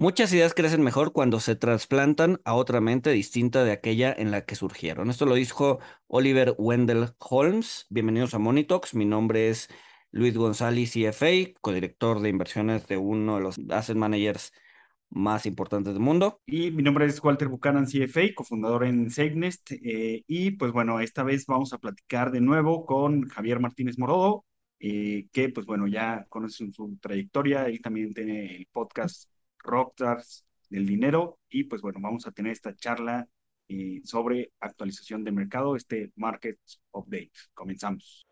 Muchas ideas crecen mejor cuando se trasplantan a otra mente distinta de aquella en la que surgieron. Esto lo dijo Oliver Wendell Holmes. Bienvenidos a Monitox. Mi nombre es Luis González, CFA, codirector de inversiones de uno de los asset managers más importantes del mundo. Y mi nombre es Walter Buchanan, CFA, cofundador en SafeNest. Eh, y pues bueno, esta vez vamos a platicar de nuevo con Javier Martínez Morodo, eh, que pues bueno, ya conocen su trayectoria. Él también tiene el podcast Rockstars del dinero y pues bueno, vamos a tener esta charla eh, sobre actualización de mercado, este Market Update. Comenzamos.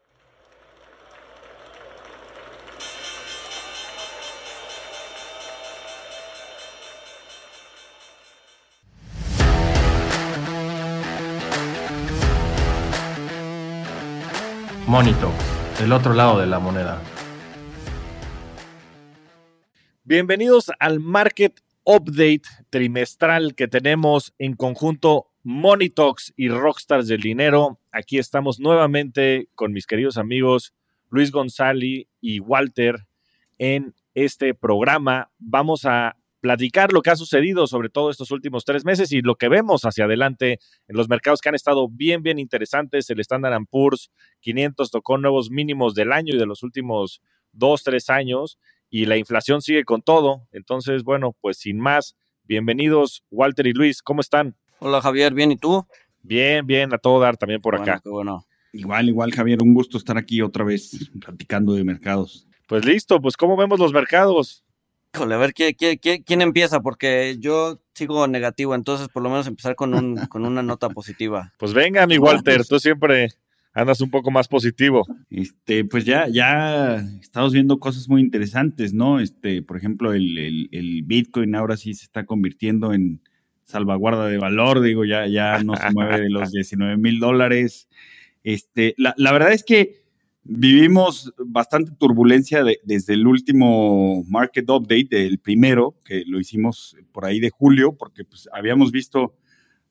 Monito, el otro lado de la moneda. Bienvenidos al Market Update trimestral que tenemos en conjunto Monitox y Rockstars del Dinero. Aquí estamos nuevamente con mis queridos amigos Luis González y Walter en este programa. Vamos a platicar lo que ha sucedido sobre todo estos últimos tres meses y lo que vemos hacia adelante en los mercados que han estado bien, bien interesantes. El Standard Poor's 500 tocó nuevos mínimos del año y de los últimos dos, tres años y la inflación sigue con todo. Entonces, bueno, pues sin más, bienvenidos Walter y Luis, ¿cómo están? Hola Javier, bien, ¿y tú? Bien, bien, a todo dar también por acá. bueno. Igual, igual Javier, un gusto estar aquí otra vez platicando de mercados. Pues listo, pues ¿cómo vemos los mercados? Híjole, a ver, ¿quién, quién, empieza? Porque yo sigo negativo, entonces por lo menos empezar con, un, con una nota positiva. Pues venga, mi Walter, tú siempre andas un poco más positivo. Este, pues ya, ya estamos viendo cosas muy interesantes, ¿no? Este, por ejemplo, el, el, Bitcoin ahora sí se está convirtiendo en salvaguarda de valor, digo, ya, ya no se mueve de los 19 mil dólares. Este, la, la, verdad es que vivimos bastante turbulencia desde el último market update, el primero, que lo hicimos por ahí de julio, porque pues habíamos visto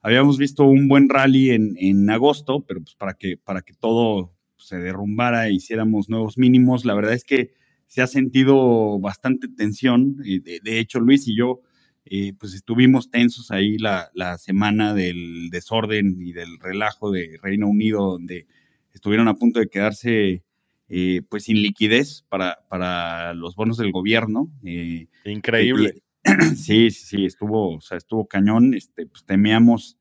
habíamos visto un buen rally en, en agosto, pero pues para que, para que todo se derrumbara e hiciéramos nuevos mínimos, la verdad es que se ha sentido bastante tensión. De, de hecho, Luis y yo, eh, pues estuvimos tensos ahí la, la, semana del desorden y del relajo de Reino Unido, donde estuvieron a punto de quedarse eh, pues sin liquidez para, para los bonos del gobierno. Eh, Increíble. sí, sí, sí, estuvo, o sea, estuvo cañón. Este, pues temíamos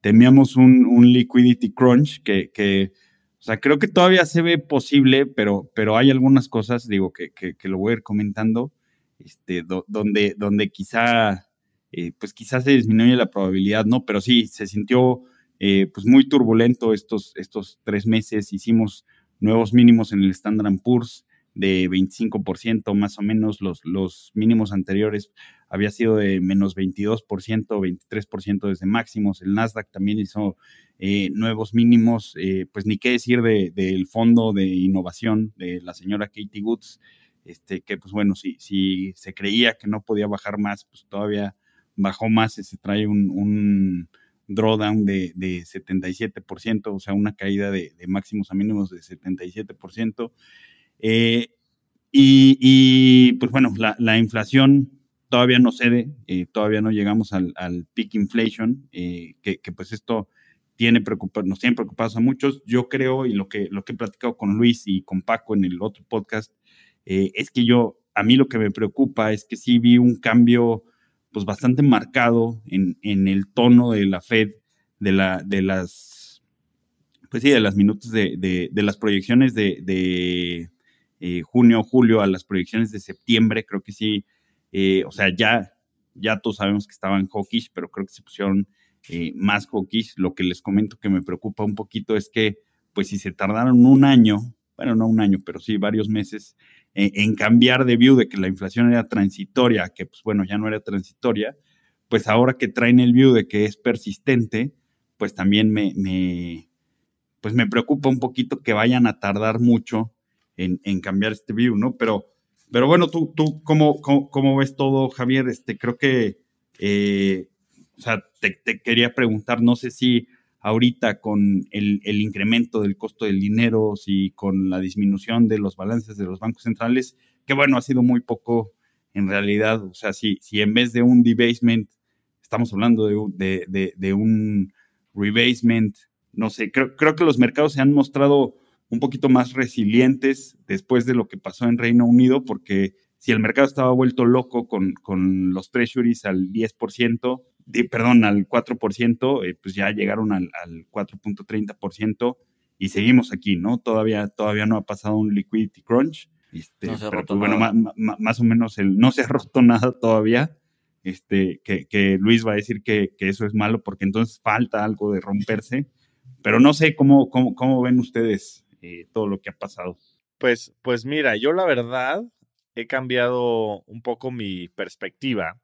temíamos un, un liquidity crunch que, o sea, creo que todavía se ve posible, pero, pero hay algunas cosas, digo, que, que, lo voy a ir comentando, este, donde, donde quizá, eh, pues quizás se disminuye la probabilidad, ¿no? Pero sí, se sintió eh, pues muy turbulento estos, estos tres meses, hicimos nuevos mínimos en el Standard Poor's, de 25% más o menos, los, los mínimos anteriores había sido de menos 22%, 23% desde máximos, el Nasdaq también hizo eh, nuevos mínimos, eh, pues ni qué decir del fondo de innovación de la señora Katie Woods, este, que pues bueno, si, si se creía que no podía bajar más, pues todavía bajó más, se trae un, un drawdown de, de, 77%, o sea, una caída de, de máximos a mínimos de 77%. Eh, y, pues bueno, la, inflación todavía no cede, eh, todavía no llegamos al, peak inflation, eh, que, pues esto tiene nos tiene preocupados a muchos. Yo creo, y lo que, lo que he platicado con Luis y con Paco en el otro podcast, es que yo, a mí lo que me preocupa es que sí vi un cambio pues bastante marcado en, el tono de la Fed, de, la, de las, pues sí, de las minutos de, de las proyecciones de, eh, junio, julio, a las proyecciones de septiembre, creo que sí, eh, o sea, ya, ya todos sabemos que estaban hawkish, pero creo que se pusieron eh, más hawkish. Lo que les comento que me preocupa un poquito es que, pues si se tardaron un año, bueno, no un año, pero sí varios meses, en cambiar de view de que la inflación era transitoria, que pues bueno, ya no era transitoria, pues ahora que traen el view de que es persistente, pues también me, me pues me preocupa un poquito que vayan a tardar mucho en, cambiar este view, ¿no? Pero, pero bueno, tú, tú ¿cómo, cómo, ves todo, Javier? Este, creo que, eh, o sea, te, quería preguntar, no sé si ahorita con el, incremento del costo del dinero, si con la disminución de los balances de los bancos centrales, que bueno, ha sido muy poco en realidad, o sea, si, si en vez de un debasement estamos hablando de, de, de, un rebasement, no sé, creo, creo que los mercados se han mostrado un poquito más resilientes después de lo que pasó en Reino Unido, porque si el mercado estaba vuelto loco con, con los treasuries al 10%, perdón, al 4%, eh, pues ya llegaron al, al 4.30% y seguimos aquí, ¿no? Todavía, todavía no ha pasado un liquidity crunch. Este, no se pero pues, bueno, más, o menos el, no se ha roto nada todavía. Este, que, que Luis va a decir que, que, eso es malo porque entonces falta algo de romperse. Pero no sé cómo, cómo, cómo ven ustedes eh, todo lo que ha pasado. Pues, pues mira, yo la verdad he cambiado un poco mi perspectiva.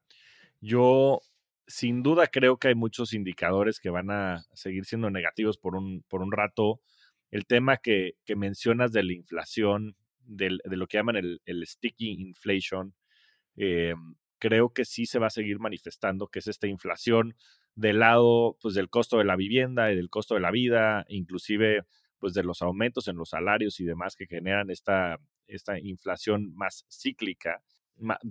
Yo sin duda creo que hay muchos indicadores que van a seguir siendo negativos por un, por un rato. El tema que, mencionas de la inflación, de lo que llaman el, el sticky inflation, eh, creo que sí se va a seguir manifestando, que es esta inflación del lado pues, del costo de la vivienda y del costo de la vida, inclusive pues, de los aumentos en los salarios y demás que generan esta, esta inflación más cíclica,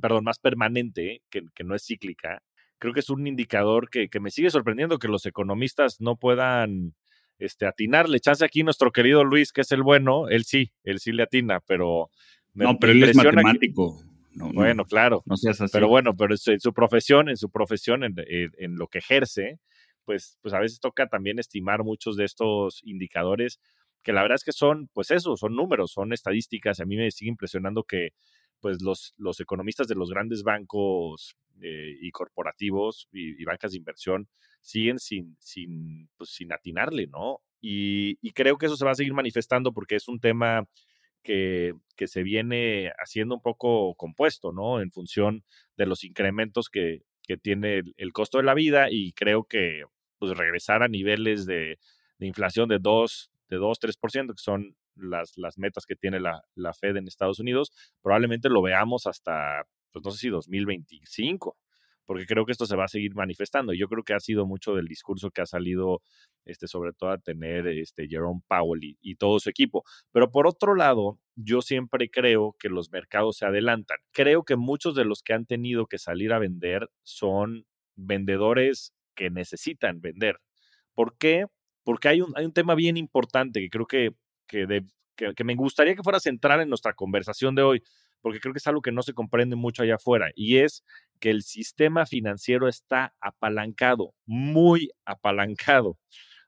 perdón, más permanente, que, que no es cíclica, creo que es un indicador que, me sigue sorprendiendo que los economistas no puedan este, atinarle. Chance aquí nuestro querido Luis, que es el bueno, él sí, él sí le atina, pero... no, pero él es matemático. bueno, claro. No seas así. Pero bueno, pero en su profesión, en su profesión, en, en, lo que ejerce, pues, pues a veces toca también estimar muchos de estos indicadores que la verdad es que son, pues eso, son números, son estadísticas. A mí me sigue impresionando que pues los, los economistas de los grandes bancos eh, y corporativos y, bancas de inversión siguen sin, sin, pues, sin atinarle, ¿no? Y, creo que eso se va a seguir manifestando porque es un tema que, que, se viene haciendo un poco compuesto, ¿no? En función de los incrementos que, que tiene el, costo de la vida y creo que pues regresar a niveles de, de inflación de 2, de 2, 3%, que son las, las metas que tiene la, la Fed en Estados Unidos, probablemente lo veamos hasta pues no sé si 2025, porque creo que esto se va a seguir manifestando. Yo creo que ha sido mucho del discurso que ha salido, este, sobre todo a tener este, Jerome Powell y, todo su equipo. Pero por otro lado, yo siempre creo que los mercados se adelantan. Creo que muchos de los que han tenido que salir a vender son vendedores que necesitan vender. ¿Por qué? Porque hay un, hay un tema bien importante que creo que, que, que me gustaría que fuera central en nuestra conversación de hoy porque creo que es algo que no se comprende mucho allá afuera, y es que el sistema financiero está apalancado, muy apalancado.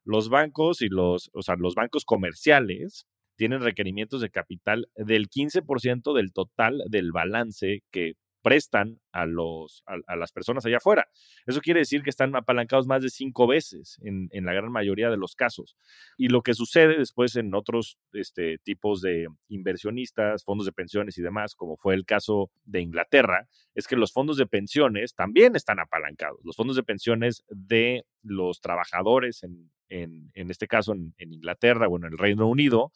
Los bancos y los, o sea, los bancos comerciales tienen requerimientos de capital del 15% del total del balance que prestan a, los, a, las personas allá afuera. Eso quiere decir que están apalancados más de cinco veces en, la gran mayoría de los casos. Y lo que sucede después en otros este, tipos de inversionistas, fondos de pensiones y demás, como fue el caso de Inglaterra, es que los fondos de pensiones también están apalancados. Los fondos de pensiones de los trabajadores, en, en, este caso en, en Inglaterra o en el Reino Unido,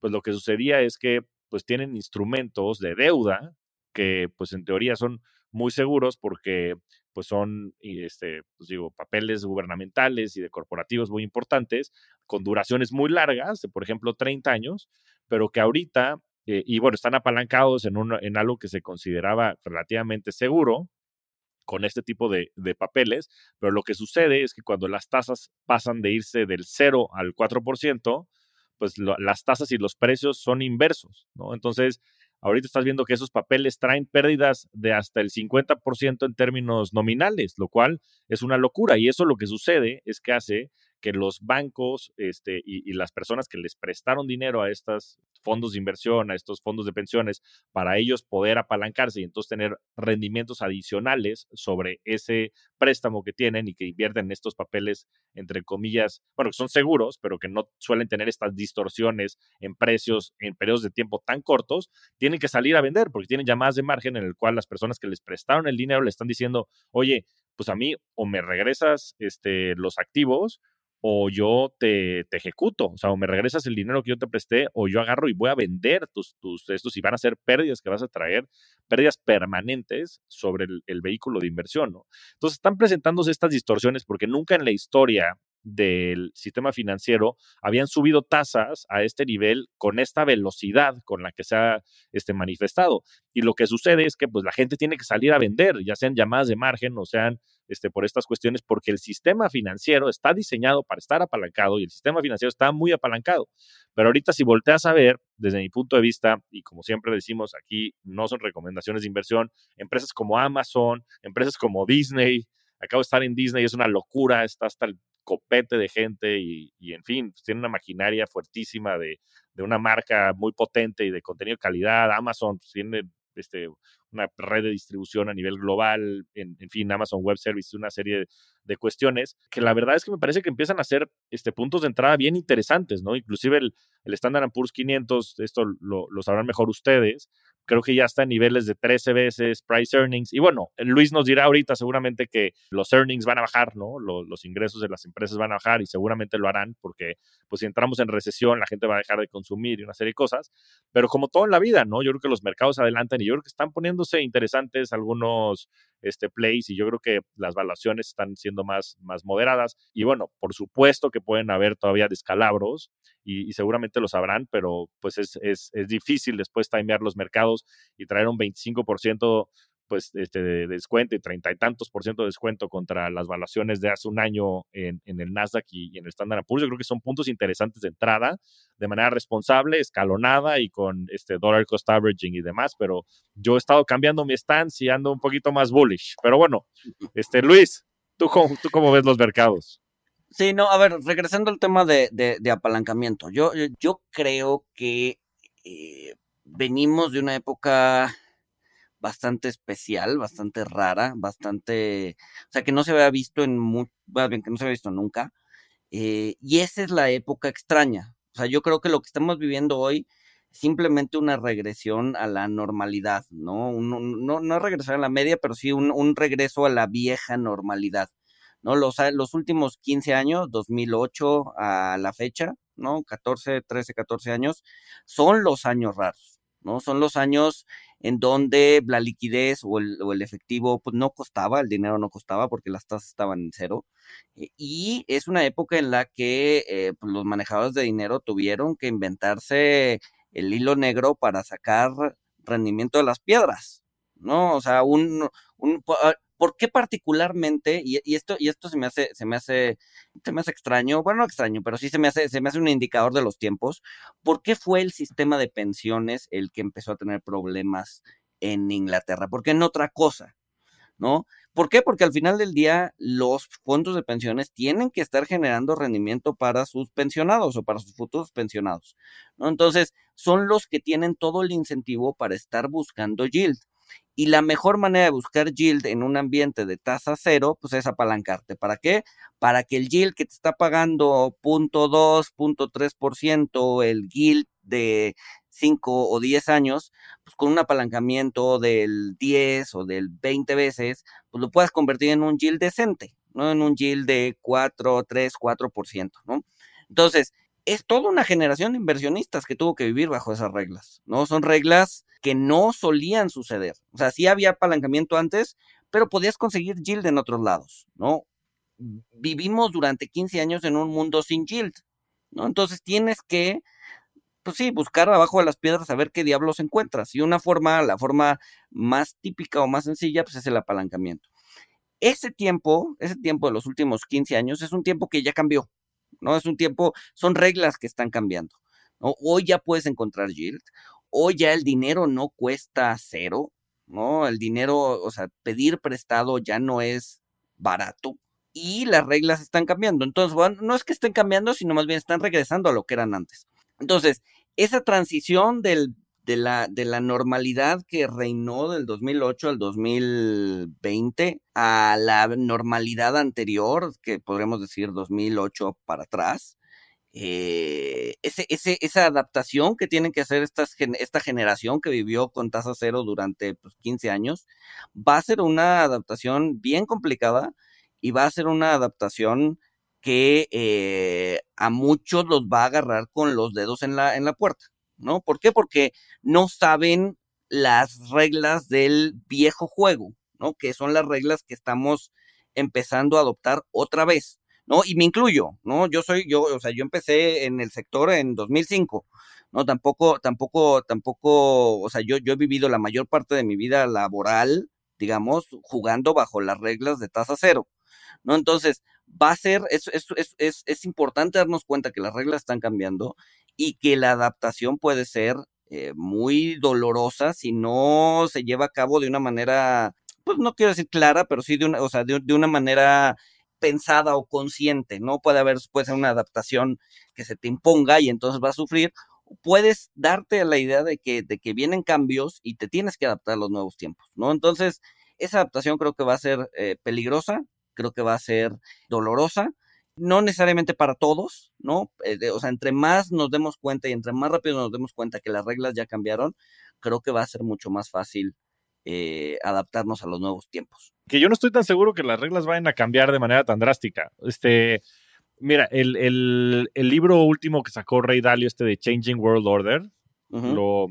pues lo que sucedía es que pues tienen instrumentos de deuda que pues en teoría son muy seguros porque pues son, este, pues digo, papeles gubernamentales y de corporativos muy importantes, con duraciones muy largas, de, por ejemplo, 30 años, pero que ahorita, eh, y bueno, están apalancados en, un, en algo que se consideraba relativamente seguro, con este tipo de, papeles, pero lo que sucede es que cuando las tasas pasan de irse del 0 al 4%, pues las tasas y los precios son inversos, ¿no? Entonces, ahorita estás viendo que esos papeles traen pérdidas de hasta el 50% en términos nominales, lo cual es una locura. Y eso lo que sucede es que hace que los bancos este, y, las personas que les prestaron dinero a estos fondos de inversión, a estos fondos de pensiones, para ellos poder apalancarse y entonces tener rendimientos adicionales sobre ese préstamo que tienen y que invierten en estos papeles, entre comillas, bueno, que son seguros, pero que no suelen tener estas distorsiones en precios en periodos de tiempo tan cortos, tienen que salir a vender porque tienen llamadas de margen en el cual las personas que les prestaron el dinero le están diciendo, oye, pues a mí o me regresas este, los activos o yo te, te, ejecuto, o sea, o me regresas el dinero que yo te presté, o yo agarro y voy a vender tus, tus estos y van a ser pérdidas que vas a traer, pérdidas permanentes sobre el, vehículo de inversión, ¿no? Entonces están presentándose estas distorsiones porque nunca en la historia del sistema financiero habían subido tasas a este nivel con esta velocidad con la que se ha este, manifestado. Y lo que sucede es que pues, la gente tiene que salir a vender, ya sean llamadas de margen o sean este, por estas cuestiones, porque el sistema financiero está diseñado para estar apalancado y el sistema financiero está muy apalancado. Pero ahorita si volteas a ver, desde mi punto de vista, y como siempre decimos aquí, no son recomendaciones de inversión, empresas como Amazon, empresas como Disney, acabo de estar en Disney, es una locura, está hasta el copete de gente y, en fin, pues, tiene una maquinaria fuertísima de, de, una marca muy potente y de contenido de calidad. Amazon pues, tiene este, una red de distribución a nivel global, en, fin, Amazon Web Services, una serie de cuestiones que la verdad es que me parece que empiezan a ser este, puntos de entrada bien interesantes, ¿no? Inclusive el, el Standard Poor's 500, esto lo, lo sabrán mejor ustedes, creo que ya está en niveles de 13 veces price earnings. Y bueno, Luis nos dirá ahorita seguramente que los earnings van a bajar, ¿no? Los, los, ingresos de las empresas van a bajar y seguramente lo harán porque, pues, si entramos en recesión, la gente va a dejar de consumir y una serie de cosas. Pero como todo en la vida, ¿no? Yo creo que los mercados adelantan y yo creo que están poniéndose interesantes algunos este, plays y yo creo que las valuaciones están siendo más, más moderadas. Y bueno, por supuesto que pueden haber todavía descalabros y, seguramente lo sabrán, pero pues es, es, es difícil después timear los mercados y traer un 25% pues este de descuento y treinta y tantos por ciento de descuento contra las valuaciones de hace un año en, en el Nasdaq y, y, en el Standard Poor's. Yo creo que son puntos interesantes de entrada, de manera responsable, escalonada y con este dollar cost averaging y demás, pero yo he estado cambiando mi stance y ando un poquito más bullish. Pero bueno, este Luis, ¿tú cómo, tú cómo ves los mercados? Sí, no, a ver, regresando al tema de, de, de apalancamiento, yo, yo creo que eh, venimos de una época bastante especial, bastante rara, bastante, o sea, que no se había visto en, muy, bien, que no se había visto nunca. Eh, y esa es la época extraña. O sea, yo creo que lo que estamos viviendo hoy es simplemente una regresión a la normalidad, ¿no? Un, no, no regresar a la media, pero sí un, un regreso a la vieja normalidad, ¿no? Los, los últimos 15 años, 2008 a la fecha, ¿no? 14, 13, 14 años, son los años raros, ¿no? Son los años en donde la liquidez o el, efectivo pues, no costaba, el dinero no costaba porque las tasas estaban en cero. Eh, y es una época en la que eh, pues, los manejadores de dinero tuvieron que inventarse el hilo negro para sacar rendimiento de las piedras, ¿no? O sea, un, un ¿por qué particularmente? Y, esto, y esto se me hace, se me hace, se me hace extraño, bueno, no extraño, pero sí se me hace, se me hace un indicador de los tiempos. ¿Por qué fue el sistema de pensiones el que empezó a tener problemas en Inglaterra? ¿Por qué en otra cosa? ¿No? ¿Por qué? Porque al final del día los fondos de pensiones tienen que estar generando rendimiento para sus pensionados o para sus futuros pensionados. ¿no? Entonces, son los que tienen todo el incentivo para estar buscando yield. Y la mejor manera de buscar yield en un ambiente de tasa cero, pues es apalancarte. ¿Para qué? Para que el yield que te está pagando 0.2, 0.3%, el yield de 5 o 10 años, pues con un apalancamiento del 10 o del 20 veces, pues lo puedas convertir en un yield decente, ¿no? En un yield de 4, 3, 4%, ¿no? Entonces, es toda una generación de inversionistas que tuvo que vivir bajo esas reglas, ¿no? Son reglas que no solían suceder. O sea, sí había apalancamiento antes, pero podías conseguir yield en otros lados, ¿no? Vivimos durante 15 años en un mundo sin yield, ¿no? Entonces tienes que, pues sí, buscar abajo de las piedras a ver qué diablos encuentras. Y una forma, la forma más típica o más sencilla, pues es el apalancamiento. Ese tiempo, ese tiempo de los últimos 15 años, es un tiempo que ya cambió, ¿no? Es un tiempo, son reglas que están cambiando. Hoy ya puedes encontrar yield, hoy ya el dinero no cuesta cero, ¿no? El dinero, o sea, pedir prestado ya no es barato y las reglas están cambiando. Entonces, bueno, no es que estén cambiando, sino más bien están regresando a lo que eran antes. Entonces, esa transición del, de, la, de la normalidad que reinó del 2008 al 2020 a la normalidad anterior, que podremos decir 2008 para atrás, eh, esa adaptación que tienen que hacer esta generación que vivió con tasa cero durante pues, 15 años, va a ser una adaptación bien complicada y va a ser una adaptación que eh, a muchos los va a agarrar con los dedos en la, en la puerta, ¿no? ¿Por qué? Porque no saben las reglas del viejo juego, ¿no? Que son las reglas que estamos empezando a adoptar otra vez ¿no? Y me incluyo, ¿no? Yo soy, yo, o sea, yo empecé en el sector en 2005, ¿no? Tampoco, tampoco, tampoco, o sea, yo, yo he vivido la mayor parte de mi vida laboral, digamos, jugando bajo las reglas de tasa cero, ¿no? Entonces, va a ser, es, es, es, es importante darnos cuenta que las reglas están cambiando y que la adaptación puede ser eh, muy dolorosa si no se lleva a cabo de una manera, pues no quiero decir clara, pero sí de una, o sea, de, de una manera pensada o consciente, ¿no? Puede haber, puede ser una adaptación que se te imponga y entonces vas a sufrir. Puedes darte la idea de que, de que vienen cambios y te tienes que adaptar a los nuevos tiempos, ¿no? Entonces, esa adaptación creo que va a ser eh, peligrosa, creo que va a ser dolorosa, no necesariamente para todos, ¿no? Eh, o sea, entre más nos demos cuenta y entre más rápido nos demos cuenta que las reglas ya cambiaron, creo que va a ser mucho más fácil eh, adaptarnos a los nuevos tiempos. Que yo no estoy tan seguro que las reglas vayan a cambiar de manera tan drástica. Este, mira, el, el, el libro último que sacó Ray Dalio, este de Changing World Order, uh -huh. lo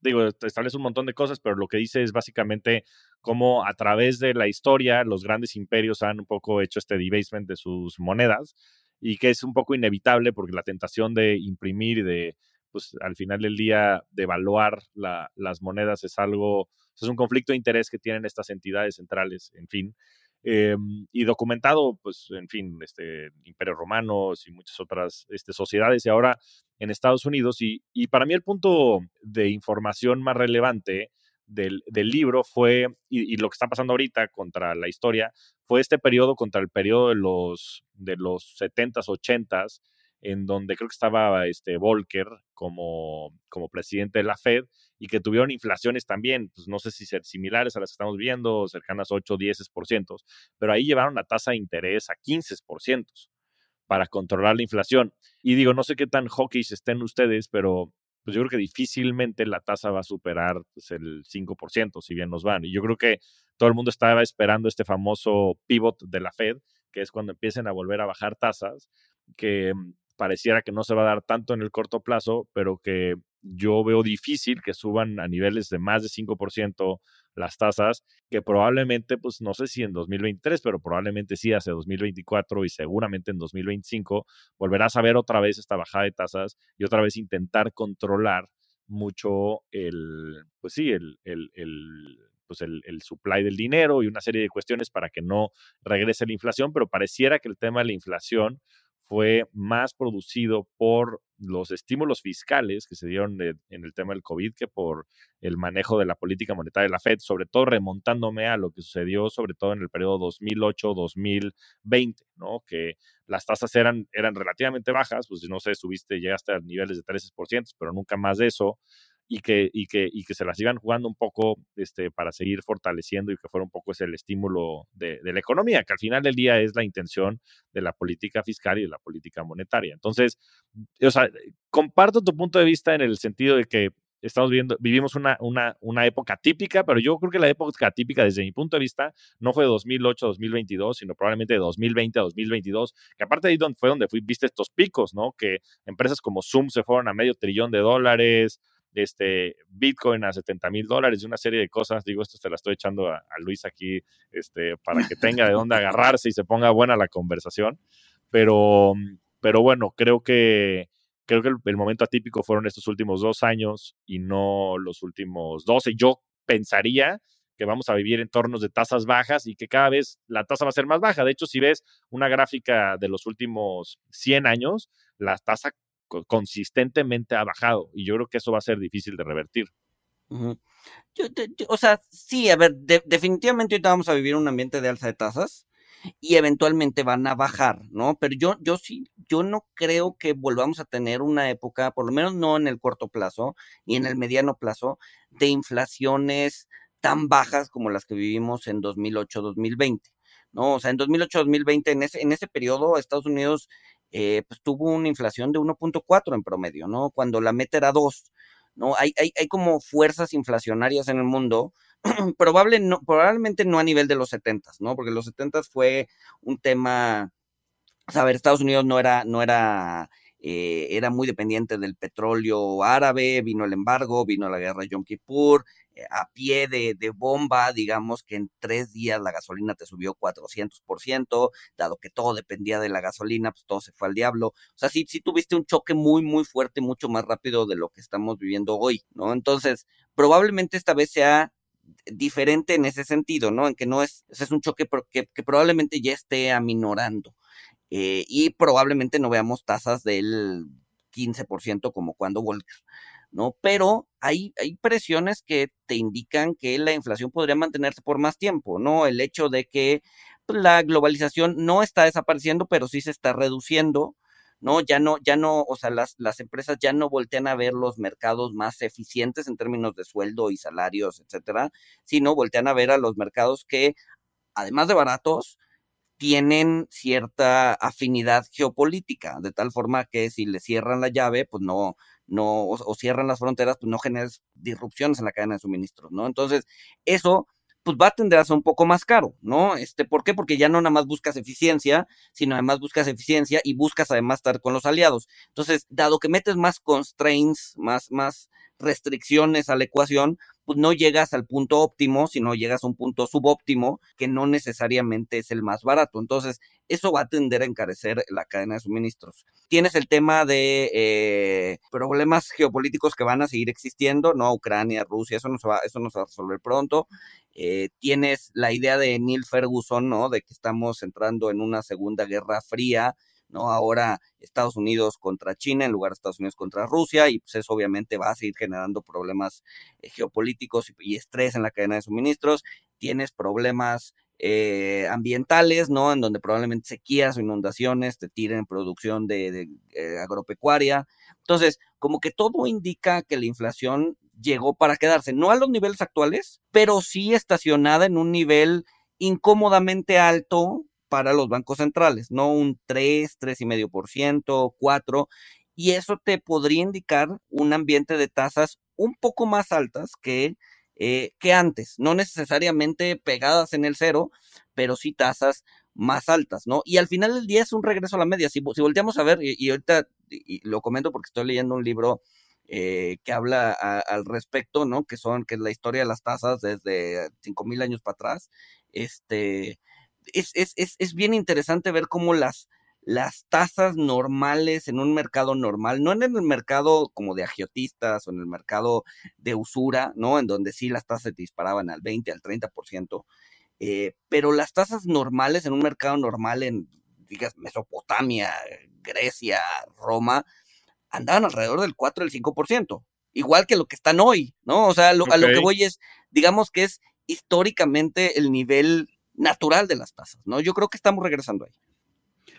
digo, establece un montón de cosas, pero lo que dice es básicamente cómo a través de la historia los grandes imperios han un poco hecho este debasement de sus monedas y que es un poco inevitable porque la tentación de imprimir y de, pues al final del día, devaluar la, las monedas es algo, es un conflicto de interés que tienen estas entidades centrales, en fin. Eh, y documentado, pues, en fin, este, imperios romanos y muchas otras este, sociedades, y ahora en Estados Unidos. Y, y, para mí el punto de información más relevante del, libro fue, y, y, lo que está pasando ahorita contra la historia, fue este periodo contra el periodo de los, de los 70s, 80s, en donde creo que estaba este Volcker como, como presidente de la Fed y que tuvieron inflaciones también, pues no sé si ser similares a las que estamos viendo, cercanas a 8 o 10%, pero ahí llevaron la tasa de interés a 15% para controlar la inflación. Y digo, no sé qué tan hawkish estén ustedes, pero pues yo creo que difícilmente la tasa va a superar pues, el 5%, si bien nos van. Y yo creo que todo el mundo estaba esperando este famoso pivot de la Fed, que es cuando empiecen a volver a bajar tasas, que pareciera que no se va a dar tanto en el corto plazo, pero que yo veo difícil que suban a niveles de más de 5% las tasas, que probablemente, pues no sé si en 2023, pero probablemente sí hacia 2024 y seguramente en 2025 volverás a ver otra vez esta bajada de tasas y otra vez intentar controlar mucho el, pues sí, el, el, pues el, supply del dinero y una serie de cuestiones para que no regrese la inflación, pero pareciera que el tema de la inflación fue más producido por los estímulos fiscales que se dieron en el tema del COVID que por el manejo de la política monetaria de la Fed, sobre todo remontándome a lo que sucedió sobre todo en el periodo 2008-2020, ¿no? Que las tasas eran, eran relativamente bajas, pues no sé, subiste, llegaste a niveles de 13%, pero nunca más de eso y que, y que, y que se las iban jugando un poco este, para seguir fortaleciendo y que fuera un poco ese el estímulo de, de, la economía, que al final del día es la intención de la política fiscal y de la política monetaria. Entonces, o sea, comparto tu punto de vista en el sentido de que estamos viendo, vivimos una, una, una época típica, pero yo creo que la época típica desde mi punto de vista no fue de 2008 a 2022, sino probablemente de 2020 a 2022, que aparte de ahí fue donde fui, viste estos picos, ¿no? Que empresas como Zoom se fueron a medio trillón de dólares, este, Bitcoin a 70 mil dólares y una serie de cosas. Digo, esto se la estoy echando a, a, Luis aquí este, para que tenga de dónde agarrarse y se ponga buena la conversación. Pero, pero bueno, creo que, creo que el, el, momento atípico fueron estos últimos dos años y no los últimos 12. Yo pensaría que vamos a vivir en entornos de tasas bajas y que cada vez la tasa va a ser más baja. De hecho, si ves una gráfica de los últimos 100 años, la tasa consistentemente ha bajado y yo creo que eso va a ser difícil de revertir. Yo, o sea, sí, a ver, de, definitivamente ahorita vamos a vivir un ambiente de alza de tasas y eventualmente van a bajar, ¿no? Pero yo, yo sí, yo no creo que volvamos a tener una época, por lo menos no en el corto plazo ni en el mediano plazo, de inflaciones tan bajas como las que vivimos en 2008-2020. ¿no? O sea, en 2008-2020, en ese, en ese periodo, Estados Unidos eh, pues tuvo una inflación de 1.4 en promedio, ¿no? Cuando la meta era 2, ¿no? Hay, hay, hay como fuerzas inflacionarias en el mundo, Probable no, probablemente no a nivel de los 70, ¿no? Porque los 70 fue un tema, o sea, a ver, Estados Unidos no era, no era, eh, era muy dependiente del petróleo árabe, vino el embargo, vino la guerra de Yom Kippur, a pie de, bomba, digamos que en tres días la gasolina te subió 400%, dado que todo dependía de la gasolina, pues todo se fue al diablo. O sea, sí, sí tuviste un choque muy, muy fuerte, mucho más rápido de lo que estamos viviendo hoy, ¿no? Entonces, probablemente esta vez sea diferente en ese sentido, ¿no? En que no es, es un choque que, que probablemente ya esté aminorando. Eh, y probablemente no veamos tasas del 15% como cuando Volcker. ¿No? Pero hay, hay presiones que te indican que la inflación podría mantenerse por más tiempo, ¿no? El hecho de que pues, la globalización no está desapareciendo, pero sí se está reduciendo, ¿no? Ya no, ya no, o sea, las, las empresas ya no voltean a ver los mercados más eficientes en términos de sueldo y salarios, etcétera, sino voltean a ver a los mercados que, además de baratos, tienen cierta afinidad geopolítica, de tal forma que si le cierran la llave, pues no, no, o, cierran las fronteras, pues no generes disrupciones en la cadena de suministros, ¿no? Entonces, eso pues va a tender a ser un poco más caro, ¿no? Este, ¿por qué? Porque ya no nada más buscas eficiencia, sino además buscas eficiencia y buscas además estar con los aliados. Entonces, dado que metes más constraints, más, más restricciones a la ecuación, pues no llegas al punto óptimo, sino llegas a un punto subóptimo que no necesariamente es el más barato. Entonces, eso va a tender a encarecer la cadena de suministros. Tienes el tema de eh, problemas geopolíticos que van a seguir existiendo, ¿no? Ucrania, Rusia, eso no se va, eso no se va a resolver pronto. Eh, tienes la idea de Neil Ferguson, ¿no? De que estamos entrando en una segunda guerra fría ¿no? Ahora Estados Unidos contra China en lugar de Estados Unidos contra Rusia y pues eso obviamente va a seguir generando problemas eh, geopolíticos y, estrés en la cadena de suministros. Tienes problemas eh, ambientales, ¿no? En donde probablemente sequías o inundaciones te tiren producción de, eh, agropecuaria. Entonces, como que todo indica que la inflación llegó para quedarse, no a los niveles actuales, pero sí estacionada en un nivel incómodamente alto para los bancos centrales, no un 3, 3,5%, 4%, y eso te podría indicar un ambiente de tasas un poco más altas que, eh, que antes, no necesariamente pegadas en el cero, pero sí tasas más altas, ¿no? Y al final del día es un regreso a la media. Si, volteamos a ver, y, ahorita lo comento porque estoy leyendo un libro eh, que habla al respecto, ¿no? Que son, que es la historia de las tasas desde 5.000 años para atrás, este, es, es, es, es bien interesante ver cómo las, las tasas normales en un mercado normal, no en el mercado como de agiotistas o en el mercado de usura, ¿no? En donde sí las tasas se disparaban al 20, al 30%, eh, pero las tasas normales en un mercado normal en, digas, Mesopotamia, Grecia, Roma, andaban alrededor del 4, del 5%, igual que lo que están hoy, ¿no? O sea, a lo que voy es, digamos que es históricamente el nivel natural de las tasas, ¿no? Yo creo que estamos regresando ahí.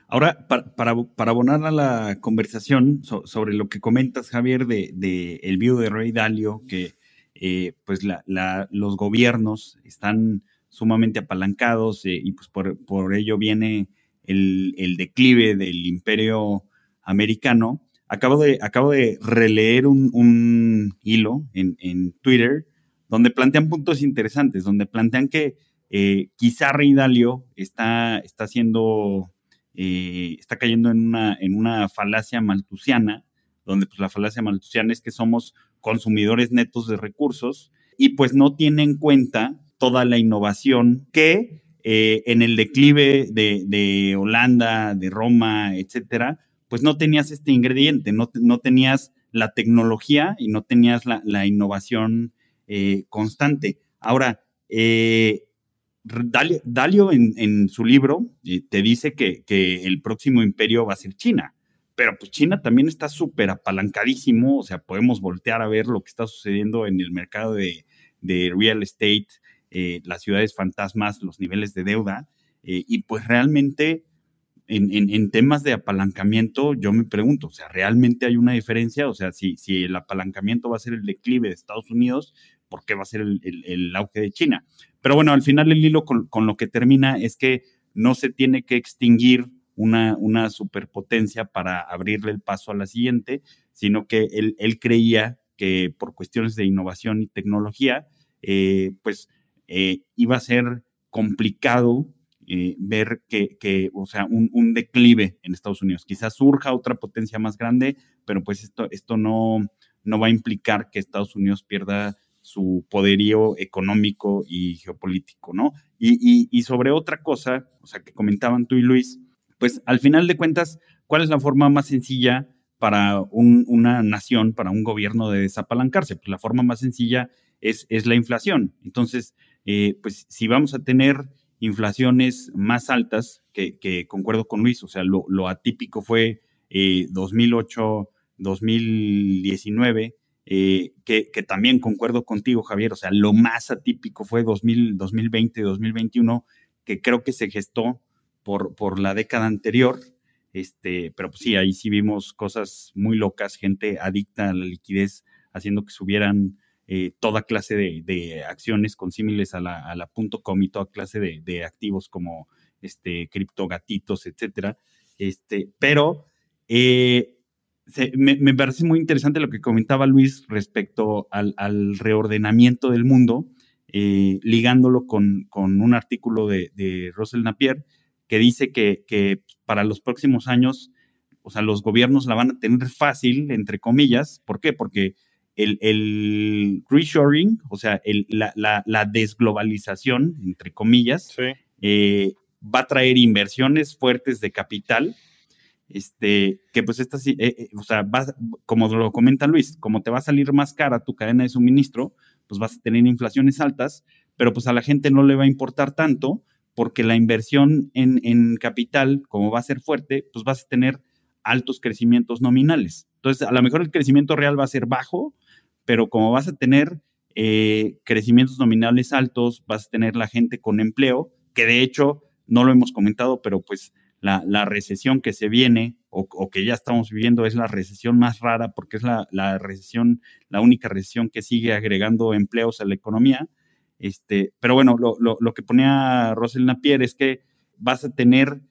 Ahora, para, abonar a la conversación sobre lo que comentas, Javier, de, el vivo de Rey Dalio, que eh, pues los gobiernos están sumamente apalancados eh, y pues por, ello viene el, declive del imperio americano. Acabo de, acabo de releer un, hilo en, en Twitter donde plantean puntos interesantes, donde plantean que eh, quizá Rey Dalio está, está haciendo, eh, está cayendo en una, en una falacia maltusiana, donde pues la falacia maltusiana es que somos consumidores netos de recursos y pues no tiene en cuenta toda la innovación que eh, en el declive de, Holanda, de Roma, etcétera, pues no tenías este ingrediente, no, no tenías la tecnología y no tenías la, innovación constante. Ahora, Dalio, en, su libro te dice que, el próximo imperio va a ser China, pero pues China también está súper apalancadísimo, o sea, podemos voltear a ver lo que está sucediendo en el mercado de, real estate, eh, las ciudades fantasmas, los niveles de deuda, eh, y pues realmente en, temas de apalancamiento, yo me pregunto, o sea, ¿realmente hay una diferencia? O sea, si el apalancamiento va a ser el declive de Estados Unidos, ¿por qué va a ser el auge de China? Pero bueno, al final el hilo con, lo que termina es que no se tiene que extinguir una, superpotencia para abrirle el paso a la siguiente, sino que él, creía que por cuestiones de innovación y tecnología, eh, pues eh, iba a ser complicado eh, ver que, o sea, un, declive en Estados Unidos. Quizás surja otra potencia más grande, pero pues esto, no va a implicar que Estados Unidos pierda su poderío económico y geopolítico, ¿no? Y, sobre otra cosa, o sea, que comentaban tú y Luis, pues al final de cuentas, ¿cuál es la forma más sencilla para una nación, para un gobierno de desapalancarse? Pues la forma más sencilla es, la inflación. Entonces, eh, pues si vamos a tener inflaciones más altas, que, concuerdo con Luis, o sea, lo, atípico fue 2008, eh, 2019, eh, que, también concuerdo contigo, Javier, o sea, lo más atípico fue 2000, 2020, 2021, que creo que se gestó por, por la década anterior, este, pero pues sí, ahí sí vimos cosas muy locas, gente adicta a la liquidez, haciendo que subieran eh, toda clase de, acciones consímiles a la, a la .com y toda clase de, activos como este, criptogatitos, etcétera. Este, pero eh, me, parece muy interesante lo que comentaba Luis respecto al, reordenamiento del mundo, eh, ligándolo con, un artículo de, de, Russell Napier que dice que, para los próximos años, o sea, los gobiernos la van a tener fácil, entre comillas. ¿Por qué? Porque el, el reshoring, o sea, la, desglobalización, entre comillas, eh, va a traer inversiones fuertes de capital este, que pues esta sí, eh, eh, o sea, como lo comenta Luis, como te va a salir más cara tu cadena de suministro, pues vas a tener inflaciones altas, pero pues a la gente no le va a importar tanto porque la inversión en, capital, como va a ser fuerte, pues vas a tener altos crecimientos nominales. Entonces, a lo mejor el crecimiento real va a ser bajo, pero como vas a tener eh, crecimientos nominales altos, vas a tener la gente con empleo, que de hecho, no lo hemos comentado, pero pues la, recesión que se viene o, que ya estamos viviendo es la recesión más rara porque es la, recesión, la única recesión que sigue agregando empleos a la economía. Este, pero bueno, lo, que ponía Rosel Napier es que vas a tener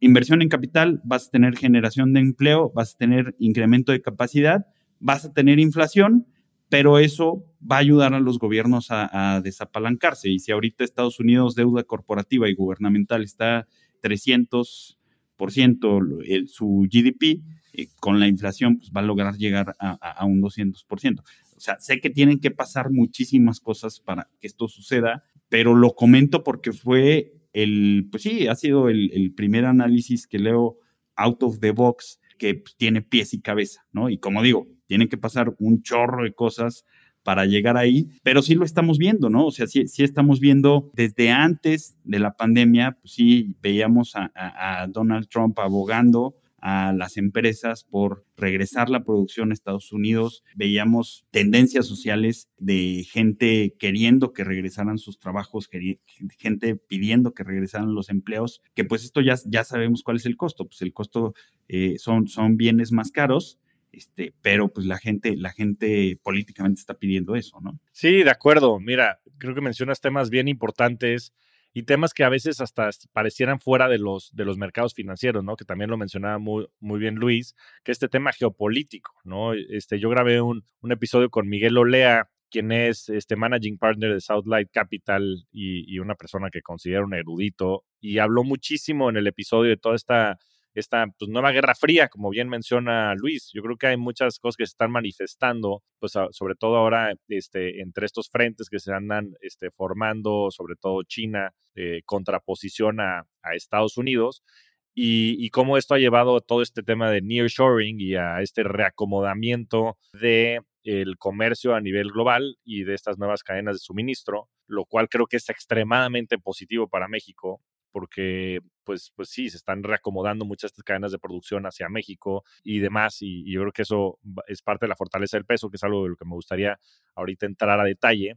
inversión en capital, vas a tener generación de empleo, vas a tener incremento de capacidad, vas a tener inflación, pero eso va a ayudar a los gobiernos a, a desapalancarse. Y si ahorita Estados Unidos deuda corporativa y gubernamental está 300% el, su GDP, eh, con la inflación pues, va a lograr llegar a, un 200%. O sea, sé que tienen que pasar muchísimas cosas para que esto suceda, pero lo comento porque fue el, pues sí, ha sido el, primer análisis que leo out of the box que pues, tiene pies y cabeza, ¿no? Y como digo, tienen que pasar un chorro de cosas para llegar ahí, pero sí lo estamos viendo, ¿no? O sea, sí, sí estamos viendo desde antes de la pandemia, pues sí veíamos a, Donald Trump abogando a las empresas por regresar la producción a Estados Unidos. Veíamos tendencias sociales de gente queriendo que regresaran sus trabajos, gente pidiendo que regresaran los empleos, que pues esto ya, ya sabemos cuál es el costo. Pues el costo eh, son, son bienes más caros este, pero pues la gente, la gente políticamente está pidiendo eso, ¿no? Sí, de acuerdo. Mira, creo que mencionas temas bien importantes y temas que a veces hasta parecieran fuera de los, de los mercados financieros, ¿no? Que también lo mencionaba muy, muy bien Luis, que este tema geopolítico, ¿no? Este, yo grabé un, un episodio con Miguel Olea, quien es este managing partner de Southlight Capital y, y, una persona que considero un erudito, y habló muchísimo en el episodio de toda esta esta pues, nueva guerra fría, como bien menciona Luis. Yo creo que hay muchas cosas que se están manifestando, pues sobre todo ahora este, entre estos frentes que se andan este, formando, sobre todo China, eh, contraposición a, Estados Unidos. Y, cómo esto ha llevado a todo este tema de nearshoring y a este reacomodamiento de el comercio a nivel global y de estas nuevas cadenas de suministro, lo cual creo que es extremadamente positivo para México porque pues, pues sí, se están reacomodando muchas estas cadenas de producción hacia México y demás, y, yo creo que eso es parte de la fortaleza del peso, que es algo de lo que me gustaría ahorita entrar a detalle,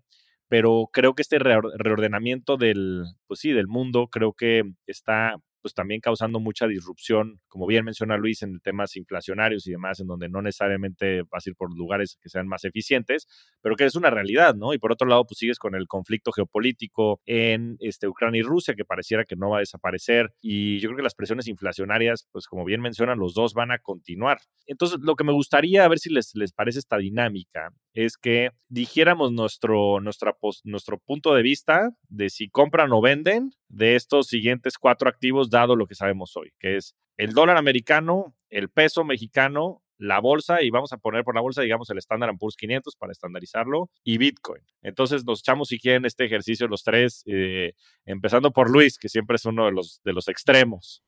pero creo que este reordenamiento del, pues sí, del mundo, creo que está pues también causando mucha disrupción, como bien menciona Luis, en temas inflacionarios y demás, en donde no necesariamente vas a ir por lugares que sean más eficientes, pero que es una realidad, ¿no? Y por otro lado, pues sigues con el conflicto geopolítico en este, Ucrania y Rusia, que pareciera que no va a desaparecer, y yo creo que las presiones inflacionarias, pues como bien mencionan, los dos van a continuar. Entonces, lo que me gustaría, a ver si les, les parece esta dinámica, es que dijéramos nuestro, nuestra, nuestro punto de vista de si compran o venden de estos siguientes cuatro activos, dado lo que sabemos hoy, que es el dólar americano, el peso mexicano la bolsa y vamos a poner por la bolsa, digamos, el Standard Poor's 500 para estandarizarlo y Bitcoin. Entonces nos echamos, si quieren, este ejercicio los tres, eh, empezando por Luis, que siempre es uno de los, de los extremos.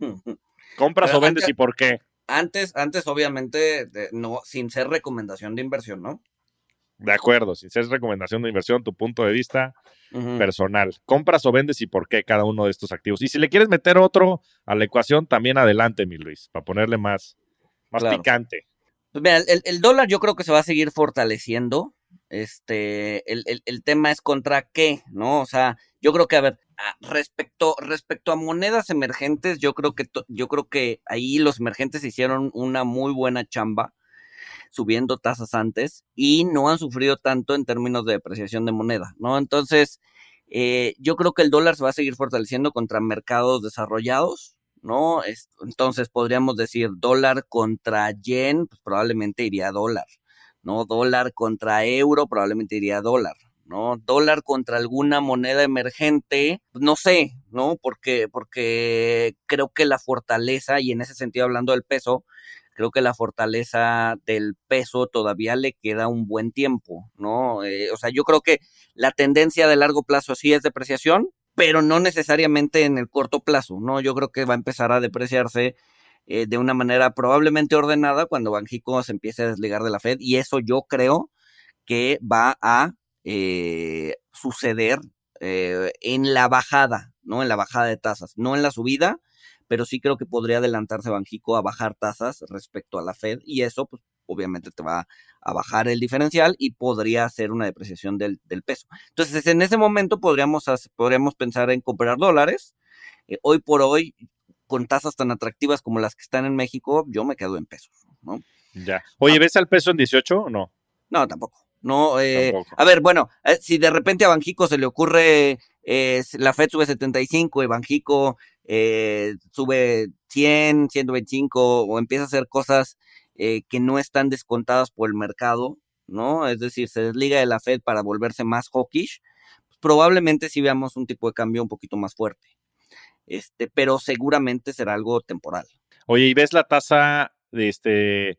¿Compras o vendes y por qué? Antes, antes obviamente, no, sin ser recomendación de inversión, ¿no? De acuerdo, sin ser recomendación de inversión, tu punto de vista personal. ¿Compras o vendes y por qué cada uno de estos activos? Y si le quieres meter otro a la ecuación, también adelante, mi Luis, para ponerle más, más picante. Pues mira, el, dólar yo creo que se va a seguir fortaleciendo. Este, el, el, tema es contra qué, ¿no? O sea, yo creo que, a ver, respecto, respecto a monedas emergentes, yo creo que yo creo que ahí los emergentes hicieron una muy buena chamba subiendo tasas antes y no han sufrido tanto en términos de depreciación de moneda, ¿no? Entonces, eh, yo creo que el dólar se va a seguir fortaleciendo contra mercados desarrollados, ¿no? entonces podríamos decir dólar contra yen, pues probablemente iría dólar, ¿no? Dólar contra euro, probablemente iría dólar, ¿no? Dólar contra alguna moneda emergente, pues, no sé, ¿no? Porque, porque creo que la fortaleza, y en ese sentido hablando del peso, creo que la fortaleza del peso todavía le queda un buen tiempo, ¿no? Eh, o sea, yo creo que la tendencia de largo plazo sí es depreciación, pero no necesariamente en el corto plazo, ¿no? Yo creo que va a empezar a depreciarse eh, de una manera probablemente ordenada cuando Banjico se empiece a desligar de la Fed y eso yo creo que va a eh, suceder en la bajada, ¿no? En la bajada de tasas, no en la subida, pero sí creo que podría adelantarse Banjico a bajar tasas respecto a la Fed y eso pues obviamente te va a bajar el diferencial y podría hacer una depreciación del, peso. Entonces, en ese momento podríamos, podríamos pensar en comprar dólares. Eh, hoy por hoy, con tasas tan atractivas como las que están en México, yo me quedo en pesos, ¿no? Ya. Oye, ah. ¿ves al peso en 18 o no? No, tampoco. No, eh, a ver, bueno, eh, si de repente a Banjico se le ocurre, la Fed sube 75 y Banjico eh, sube 100, 125 o empieza a hacer cosas eh, que no están descontadas por el mercado, ¿no? Es decir, se desliga de la Fed para volverse más hawkish, pues probablemente sí veamos un tipo de cambio un poquito más fuerte. Este, pero seguramente será algo temporal. Oye, ¿y ves la tasa de este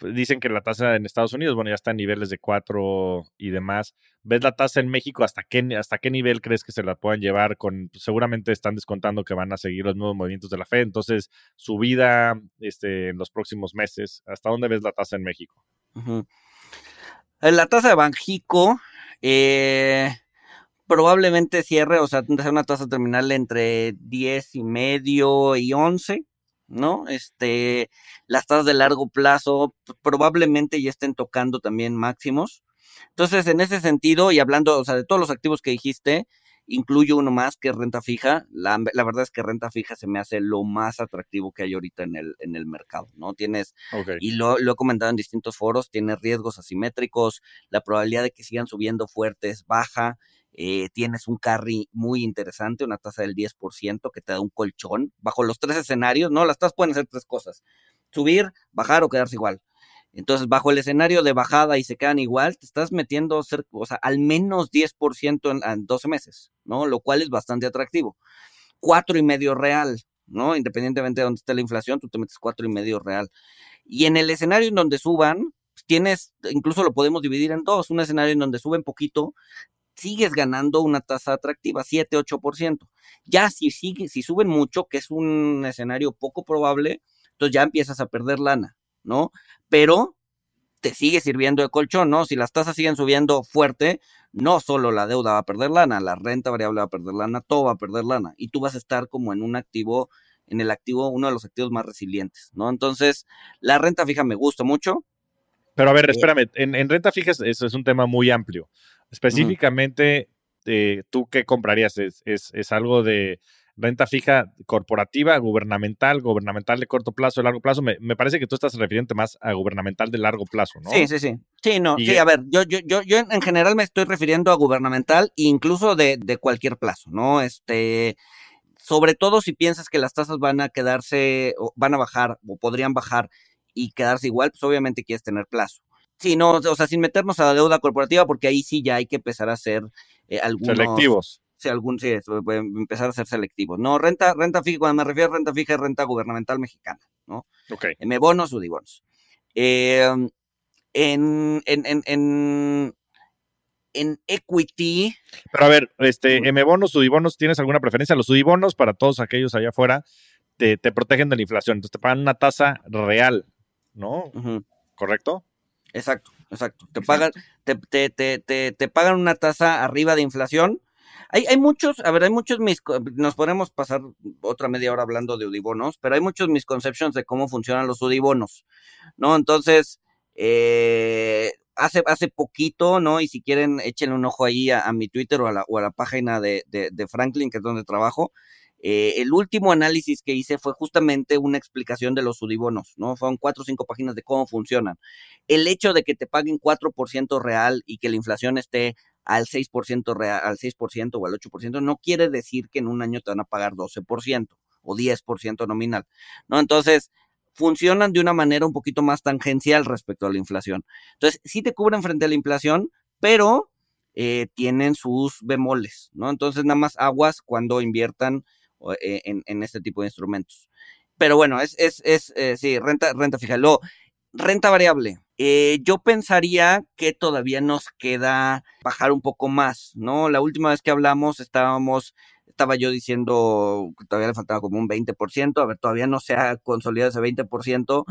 dicen que la tasa en Estados Unidos, bueno, ya está en niveles de 4 y demás. ¿Ves la tasa en México? ¿Hasta qué, hasta qué nivel crees que se la puedan llevar? Con, pues, seguramente están descontando que van a seguir los nuevos movimientos de la Fed. Entonces, su vida este, en los próximos meses, ¿hasta dónde ves la tasa en México? La tasa de Banjico eh, probablemente cierre, o sea, una tasa terminal entre 10 y medio y 11 ¿no? Este, las tasas de largo plazo probablemente ya estén tocando también máximos. Entonces, en ese sentido, y hablando, o sea, de todos los activos que dijiste, incluyo uno más que renta fija. La, la, verdad es que renta fija se me hace lo más atractivo que hay ahorita en el, en el mercado, ¿no? Tienes, y lo, lo, he comentado en distintos foros, tienes riesgos asimétricos, la probabilidad de que sigan subiendo fuerte es baja, eh, tienes un carry muy interesante, una tasa del 10% que te da un colchón bajo los tres escenarios, ¿no? Las tasas pueden ser tres cosas, subir, bajar o quedarse igual. Entonces, bajo el escenario de bajada y se quedan igual, te estás metiendo al menos 10% en, en 12 meses, ¿no? Lo cual es bastante atractivo. Cuatro y medio real, ¿no? Independientemente de dónde esté la inflación, tú te metes cuatro y medio real. Y en el escenario en donde suban, tienes, incluso lo podemos dividir en dos, un escenario en donde suben poquito, sigues ganando una tasa atractiva, 7, 8%. Ya si, sigue, si suben mucho, que es un escenario poco probable, entonces ya empiezas a perder lana, ¿no? Pero te sigue sirviendo de colchón, ¿no? Si las tasas siguen subiendo fuerte, no solo la deuda va a perder lana, la renta variable va a perder lana, todo va a perder lana. Y tú vas a estar como en un activo, en el activo, uno de los activos más resilientes, ¿no? Entonces, la renta fija me gusta mucho. Pero a ver, eh, espérame, en, renta fija eso es un tema muy amplio. Específicamente, eh, ¿tú qué comprarías? ¿Es, ¿Es, algo de renta fija corporativa, gubernamental, gubernamental de corto plazo, de largo plazo? Me, parece que tú estás refiriendo más a gubernamental de largo plazo, ¿no? Sí, sí, sí. Sí, no, sí, a ver, yo, yo, yo, yo en general me estoy refiriendo a gubernamental incluso de, de cualquier plazo, ¿no? Este, sobre todo si piensas que las tasas van a quedarse, o van a bajar, o podrían bajar y quedarse igual, pues obviamente quieres tener plazo. Sí, no, o sea, sin meternos a la deuda corporativa, porque ahí sí ya hay que empezar a hacer eh, algunos... Selectivos. Sí, algún, sí, empezar a ser selectivos. No, renta, renta fija, cuando me refiero a renta fija, es renta gubernamental mexicana, ¿no? Ok. M bonos, UDIBONOS. Em, en, en, en, en, en equity. Pero a ver, este, M-bonos, sudibonos, ¿tienes alguna preferencia? Los sudibonos, para todos aquellos allá afuera, te, te protegen de la inflación. Entonces te pagan una tasa real, ¿no? ¿Correcto? Exacto, exacto. Te pagan, te, te, te, te, pagan una tasa arriba de inflación. Hay, hay muchos, a ver, hay muchos mis, nos podemos pasar otra media hora hablando de udibonos, pero hay muchos misconceptions de cómo funcionan los udibonos, ¿no? Entonces, eh, hace, hace poquito, ¿no? Y si quieren, échenle un ojo ahí a, mi Twitter o a la, o a la página de, de, Franklin, que es donde trabajo. Eh, el último análisis que hice fue justamente una explicación de los sudibonos, ¿no? Fueron cuatro o cinco páginas de cómo funcionan. El hecho de que te paguen 4% real y que la inflación esté al 6% real, al 6% o al 8%, no quiere decir que en un año te van a pagar 12% o 10% nominal, ¿no? Entonces, funcionan de una manera un poquito más tangencial respecto a la inflación. Entonces, sí te cubren frente a la inflación, pero eh, tienen sus bemoles, ¿no? Entonces, nada más aguas cuando inviertan eh, en, este tipo de instrumentos. Pero bueno, es, es, es eh, sí, renta, renta fija. Luego, renta variable. yo pensaría que todavía nos queda bajar un poco más, ¿no? La última vez que hablamos estábamos estaba yo diciendo que todavía le faltaba como un 20%, a ver, todavía no se ha consolidado ese 20%,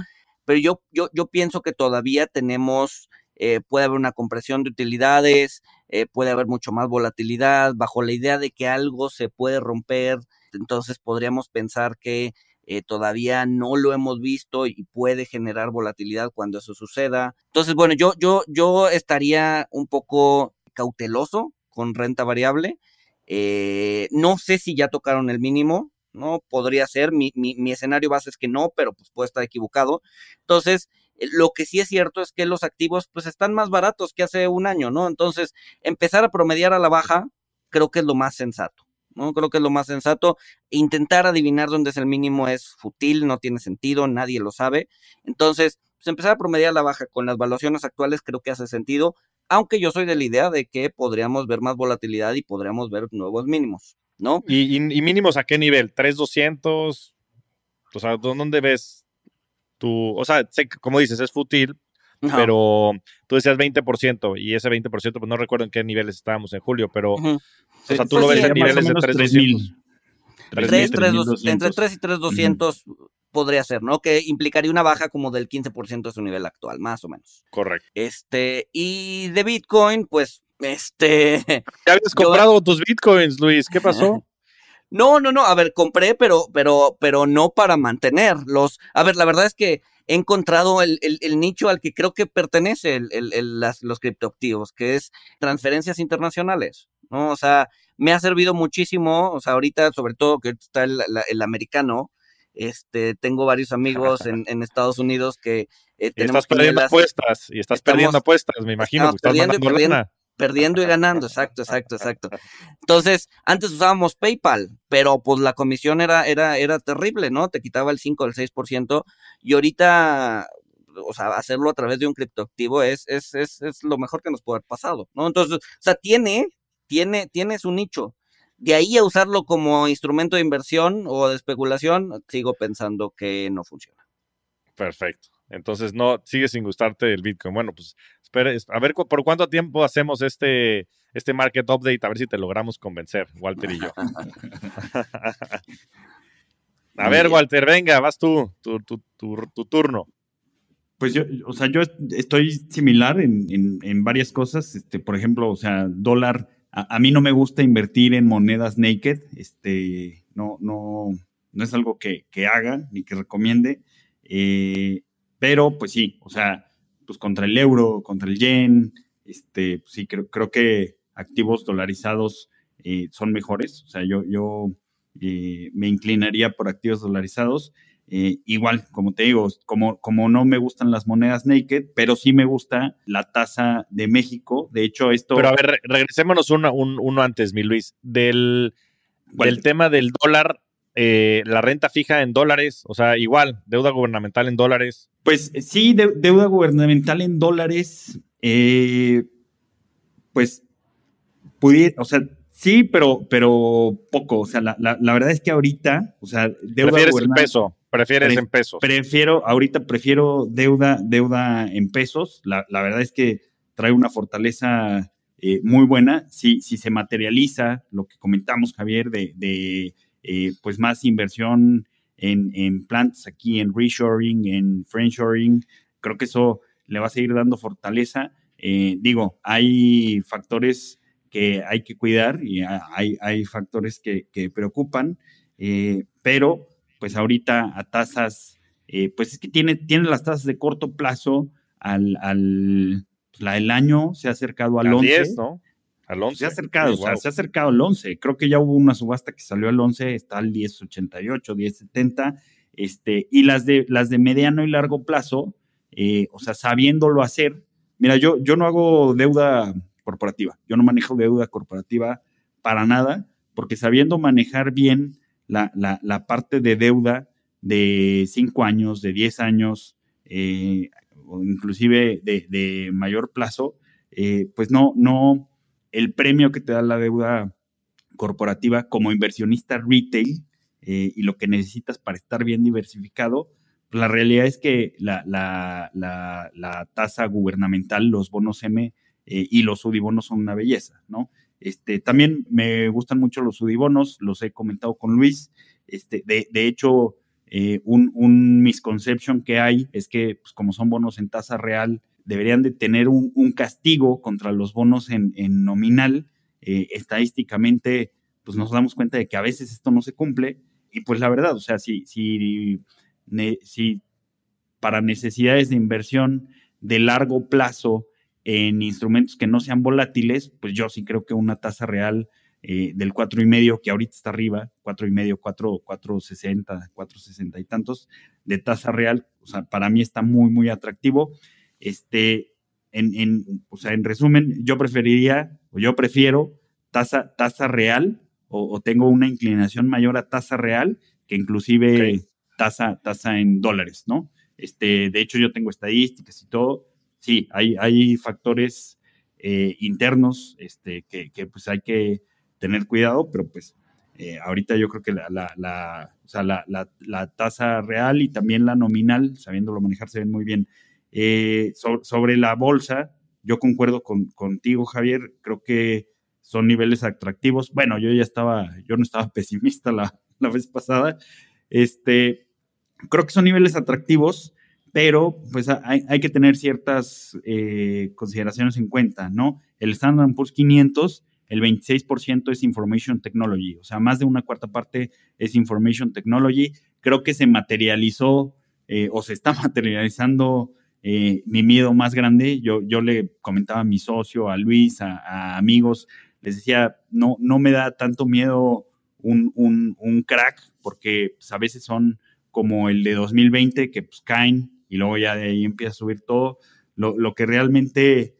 pero yo, yo, yo pienso que todavía tenemos, eh, puede haber una compresión de utilidades, eh, puede haber mucho más volatilidad, bajo la idea de que algo se puede romper, entonces podríamos pensar que eh, todavía no lo hemos visto y puede generar volatilidad cuando eso suceda. Entonces, bueno, yo, yo, yo estaría un poco cauteloso con renta variable. Eh, no sé si ya tocaron el mínimo, ¿no? Podría ser, mi, mi, escenario base es que no, pero pues puede estar equivocado. Entonces, eh, lo que sí es cierto es que los activos pues están más baratos que hace un año, ¿no? Entonces, empezar a promediar a la baja creo que es lo más sensato, ¿no? Creo que es lo más sensato. Intentar adivinar dónde es el mínimo es futil, no tiene sentido, nadie lo sabe. Entonces, pues empezar a promediar la baja con las valuaciones actuales creo que hace sentido aunque yo soy de la idea de que podríamos ver más volatilidad y podríamos ver nuevos mínimos, ¿no? ¿Y, mínimos a qué nivel? ¿3,200? O sea, ¿dónde ves tu...? O sea, como dices, es fútil, pero tú decías 20% y ese 20%, pues no recuerdo en qué niveles estábamos en julio, pero... O sea, tú lo ves en niveles de 3,200. Entre 3 y 3,200 podría ser, ¿no? Que implicaría una baja como del 15% de su nivel actual, más o menos. Correcto. Este, y de Bitcoin, pues, este... ¿Ya habías comprado tus Bitcoins, Luis? ¿Qué pasó? No, no, no, a ver, compré, pero, pero, pero no para mantenerlos. A ver, la verdad es que he encontrado el, nicho al que creo que pertenece el, los criptoactivos, que es transferencias internacionales, ¿no? O sea, me ha servido muchísimo, o sea, ahorita, sobre todo que está el americano, este, tengo varios amigos en, en Estados Unidos que eh, estás perdiendo apuestas y estás perdiendo apuestas, me imagino. perdiendo, y perdiendo, perdiendo, y ganando, exacto, exacto, exacto. Entonces, antes usábamos PayPal, pero pues la comisión era, era, era terrible, ¿no? Te quitaba el 5 o el 6% y ahorita, o sea, hacerlo a través de un criptoactivo es, es, es, es lo mejor que nos puede haber pasado, ¿no? Entonces, o sea, tiene, tiene, tiene su nicho. De ahí a usarlo como instrumento de inversión o de especulación, sigo pensando que no funciona. Perfecto. Entonces, no, sigue sin gustarte el Bitcoin. Bueno, pues espera, a ver por cuánto tiempo hacemos este, este market update, a ver si te logramos convencer, Walter y yo. a ver, Walter, venga, vas tú, tu, tu, tu, turno. Pues yo, o sea, yo estoy similar en, en, en varias cosas. Este, por ejemplo, o sea, dólar a, mí no me gusta invertir en monedas naked, este, no, no, no es algo que, haga ni que recomiende, eh, pero pues sí, o sea, pues contra el euro, contra el yen, este, pues sí, creo, creo que activos dolarizados eh, son mejores, o sea, yo, yo eh, me inclinaría por activos dolarizados. Eh, igual, como te digo, como, como no me gustan las monedas naked, pero sí me gusta la tasa de México. De hecho, esto. Pero a ver, regresémonos uno, uno antes, mi Luis. Del, del tema del dólar, eh, la renta fija en dólares, o sea, igual, deuda gubernamental en dólares. Pues eh, sí, deuda gubernamental en dólares, pues pudiera, o sea, Sí, pero, pero poco. O sea, la, la, verdad es que ahorita, o sea, deuda ¿Prefieres el peso? Prefieres en pesos. Prefiero, ahorita prefiero deuda, deuda en pesos. La, verdad es que trae una fortaleza eh, muy buena. Si, si se materializa lo que comentamos, Javier, de, eh, pues más inversión en, en plantas aquí, en reshoring, en friendshoring, creo que eso le va a seguir dando fortaleza. Eh, digo, hay factores que hay que cuidar y hay, hay factores que, que preocupan, pero pues ahorita a tasas, eh, pues es que tiene, tiene las tasas de corto plazo al, al pues la, el año se ha acercado al 11. 10, ¿no? Al 11. Se ha acercado, o sea, se ha acercado al 11. Creo que ya hubo una subasta que salió al 11, está al 10.88, 10.70. Este, y las de, las de mediano y largo plazo, eh, o sea, sabiéndolo hacer. Mira, yo, yo no hago deuda corporativa, yo no manejo deuda corporativa para nada, porque sabiendo manejar bien la, la, parte de deuda de 5 años, de 10 años, eh, o inclusive de, mayor plazo, eh, pues no, no, el premio que te da la deuda corporativa como inversionista retail eh, y lo que necesitas para estar bien diversificado, pues la realidad es que la, la, la, tasa gubernamental, los bonos M y los UDIBonos son una belleza, ¿no? Este, también me gustan mucho los sudibonos, los he comentado con Luis. Este, de, hecho, eh, un, misconception que hay es que, pues, como son bonos en tasa real, deberían de tener un, castigo contra los bonos en, nominal. Eh, estadísticamente, pues nos damos cuenta de que a veces esto no se cumple. Y pues la verdad, o sea, si, si, si para necesidades de inversión de largo plazo en instrumentos que no sean volátiles, pues yo sí creo que una tasa real eh, del cuatro y medio, que ahorita está arriba, cuatro y medio, cuatro, cuatro sesenta, cuatro sesenta y tantos de tasa real, o sea, para mí está muy, muy atractivo. Este, en, en, o sea, en resumen, yo preferiría, o yo prefiero tasa, tasa real, o, tengo una inclinación mayor a tasa real que inclusive tasa, tasa en dólares, ¿no? Este, de hecho, yo tengo estadísticas y todo sí, hay, hay factores eh, internos este, que, pues hay que tener cuidado, pero pues eh, ahorita yo creo que la, la, o sea, la, tasa real y también la nominal, sabiéndolo manejar, se ven muy bien. Eh, sobre la bolsa, yo concuerdo con, contigo, Javier, creo que son niveles atractivos. Bueno, yo ya estaba, yo no estaba pesimista la, la vez pasada. Este, creo que son niveles atractivos pero pues hay, que tener ciertas eh, consideraciones en cuenta, ¿no? El Standard Poor's 500, el 26% es Information Technology, o sea, más de una cuarta parte es Information Technology. Creo que se materializó eh, o se está materializando eh, mi miedo más grande. Yo, yo le comentaba a mi socio, a Luis, a, amigos, les decía, no, no me da tanto miedo un, un, crack, porque pues, a veces son como el de 2020, que pues caen y luego ya de ahí empieza a subir todo. Lo, que realmente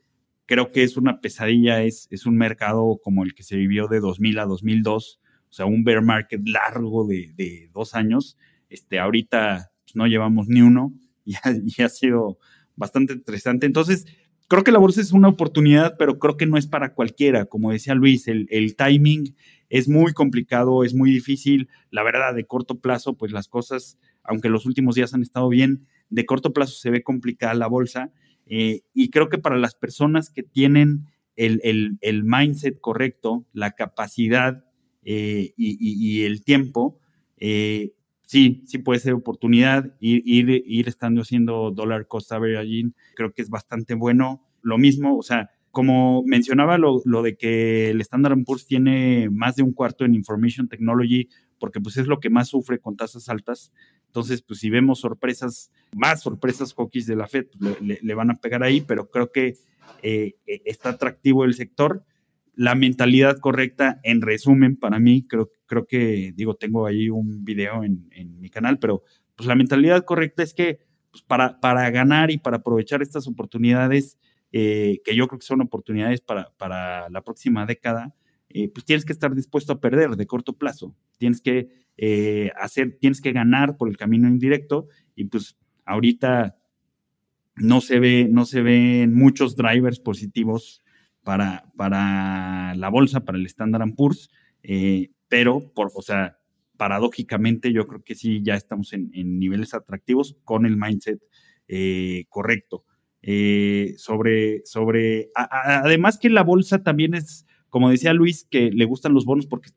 creo que es una pesadilla es, es un mercado como el que se vivió de 2000 a 2002, o sea, un bear market largo de, dos años. Este, ahorita pues, no llevamos ni uno y ha, ha sido bastante interesante. Entonces, creo que la bolsa es una oportunidad, pero creo que no es para cualquiera. Como decía Luis, el, el, timing es muy complicado, es muy difícil. La verdad, de corto plazo, pues las cosas, aunque los últimos días han estado bien, de corto plazo se ve complicada la bolsa. Eh, y creo que para las personas que tienen el, mindset correcto, la capacidad eh, y, el tiempo, eh, sí, sí puede ser oportunidad. Ir, ir, ir estando haciendo dollar cost averaging, creo que es bastante bueno. Lo mismo, o sea, como mencionaba lo, lo, de que el Standard Poor's tiene más de un cuarto en Information Technology, porque pues es lo que más sufre con tasas altas. Entonces, pues si vemos sorpresas, más sorpresas hockeys de la Fed, le, van a pegar ahí, pero creo que eh, eh, está atractivo el sector. La mentalidad correcta, en resumen, para mí, creo, creo que, digo, tengo ahí un video en, mi canal, pero pues la mentalidad correcta es que pues, para, para ganar y para aprovechar estas oportunidades, eh, que yo creo que son oportunidades para, para la próxima década, pues tienes que estar dispuesto a perder de corto plazo. Tienes que eh, hacer, tienes que ganar por el camino indirecto y pues ahorita no se ve, no se ven muchos drivers positivos para, para la bolsa, para el Standard Poor's, eh, pero por, o sea, paradójicamente yo creo que sí ya estamos en, niveles atractivos con el mindset eh, correcto. Eh, sobre, sobre, además que la bolsa también es, como decía Luis, que le gustan los bonos porque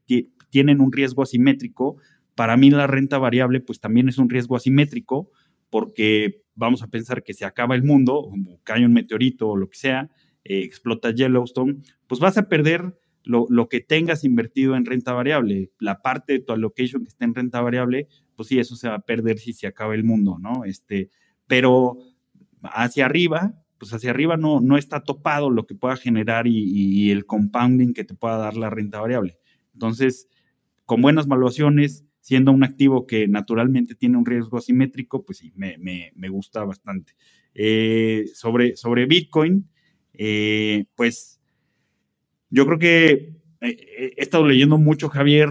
tienen un riesgo asimétrico. Para mí la renta variable pues también es un riesgo asimétrico porque vamos a pensar que se acaba el mundo, cae un meteorito o lo que sea, eh, explota Yellowstone, pues vas a perder lo, que tengas invertido en renta variable. La parte de tu allocation que está en renta variable, pues sí, eso se va a perder si se acaba el mundo, ¿no? Este, pero hacia arriba, pues hacia arriba no, no está topado lo que pueda generar y, el compounding que te pueda dar la renta variable. Entonces, con buenas valuaciones, siendo un activo que naturalmente tiene un riesgo asimétrico, pues sí, me, gusta bastante. Eh, sobre, sobre Bitcoin, eh, pues yo creo que eh, he estado leyendo mucho, Javier,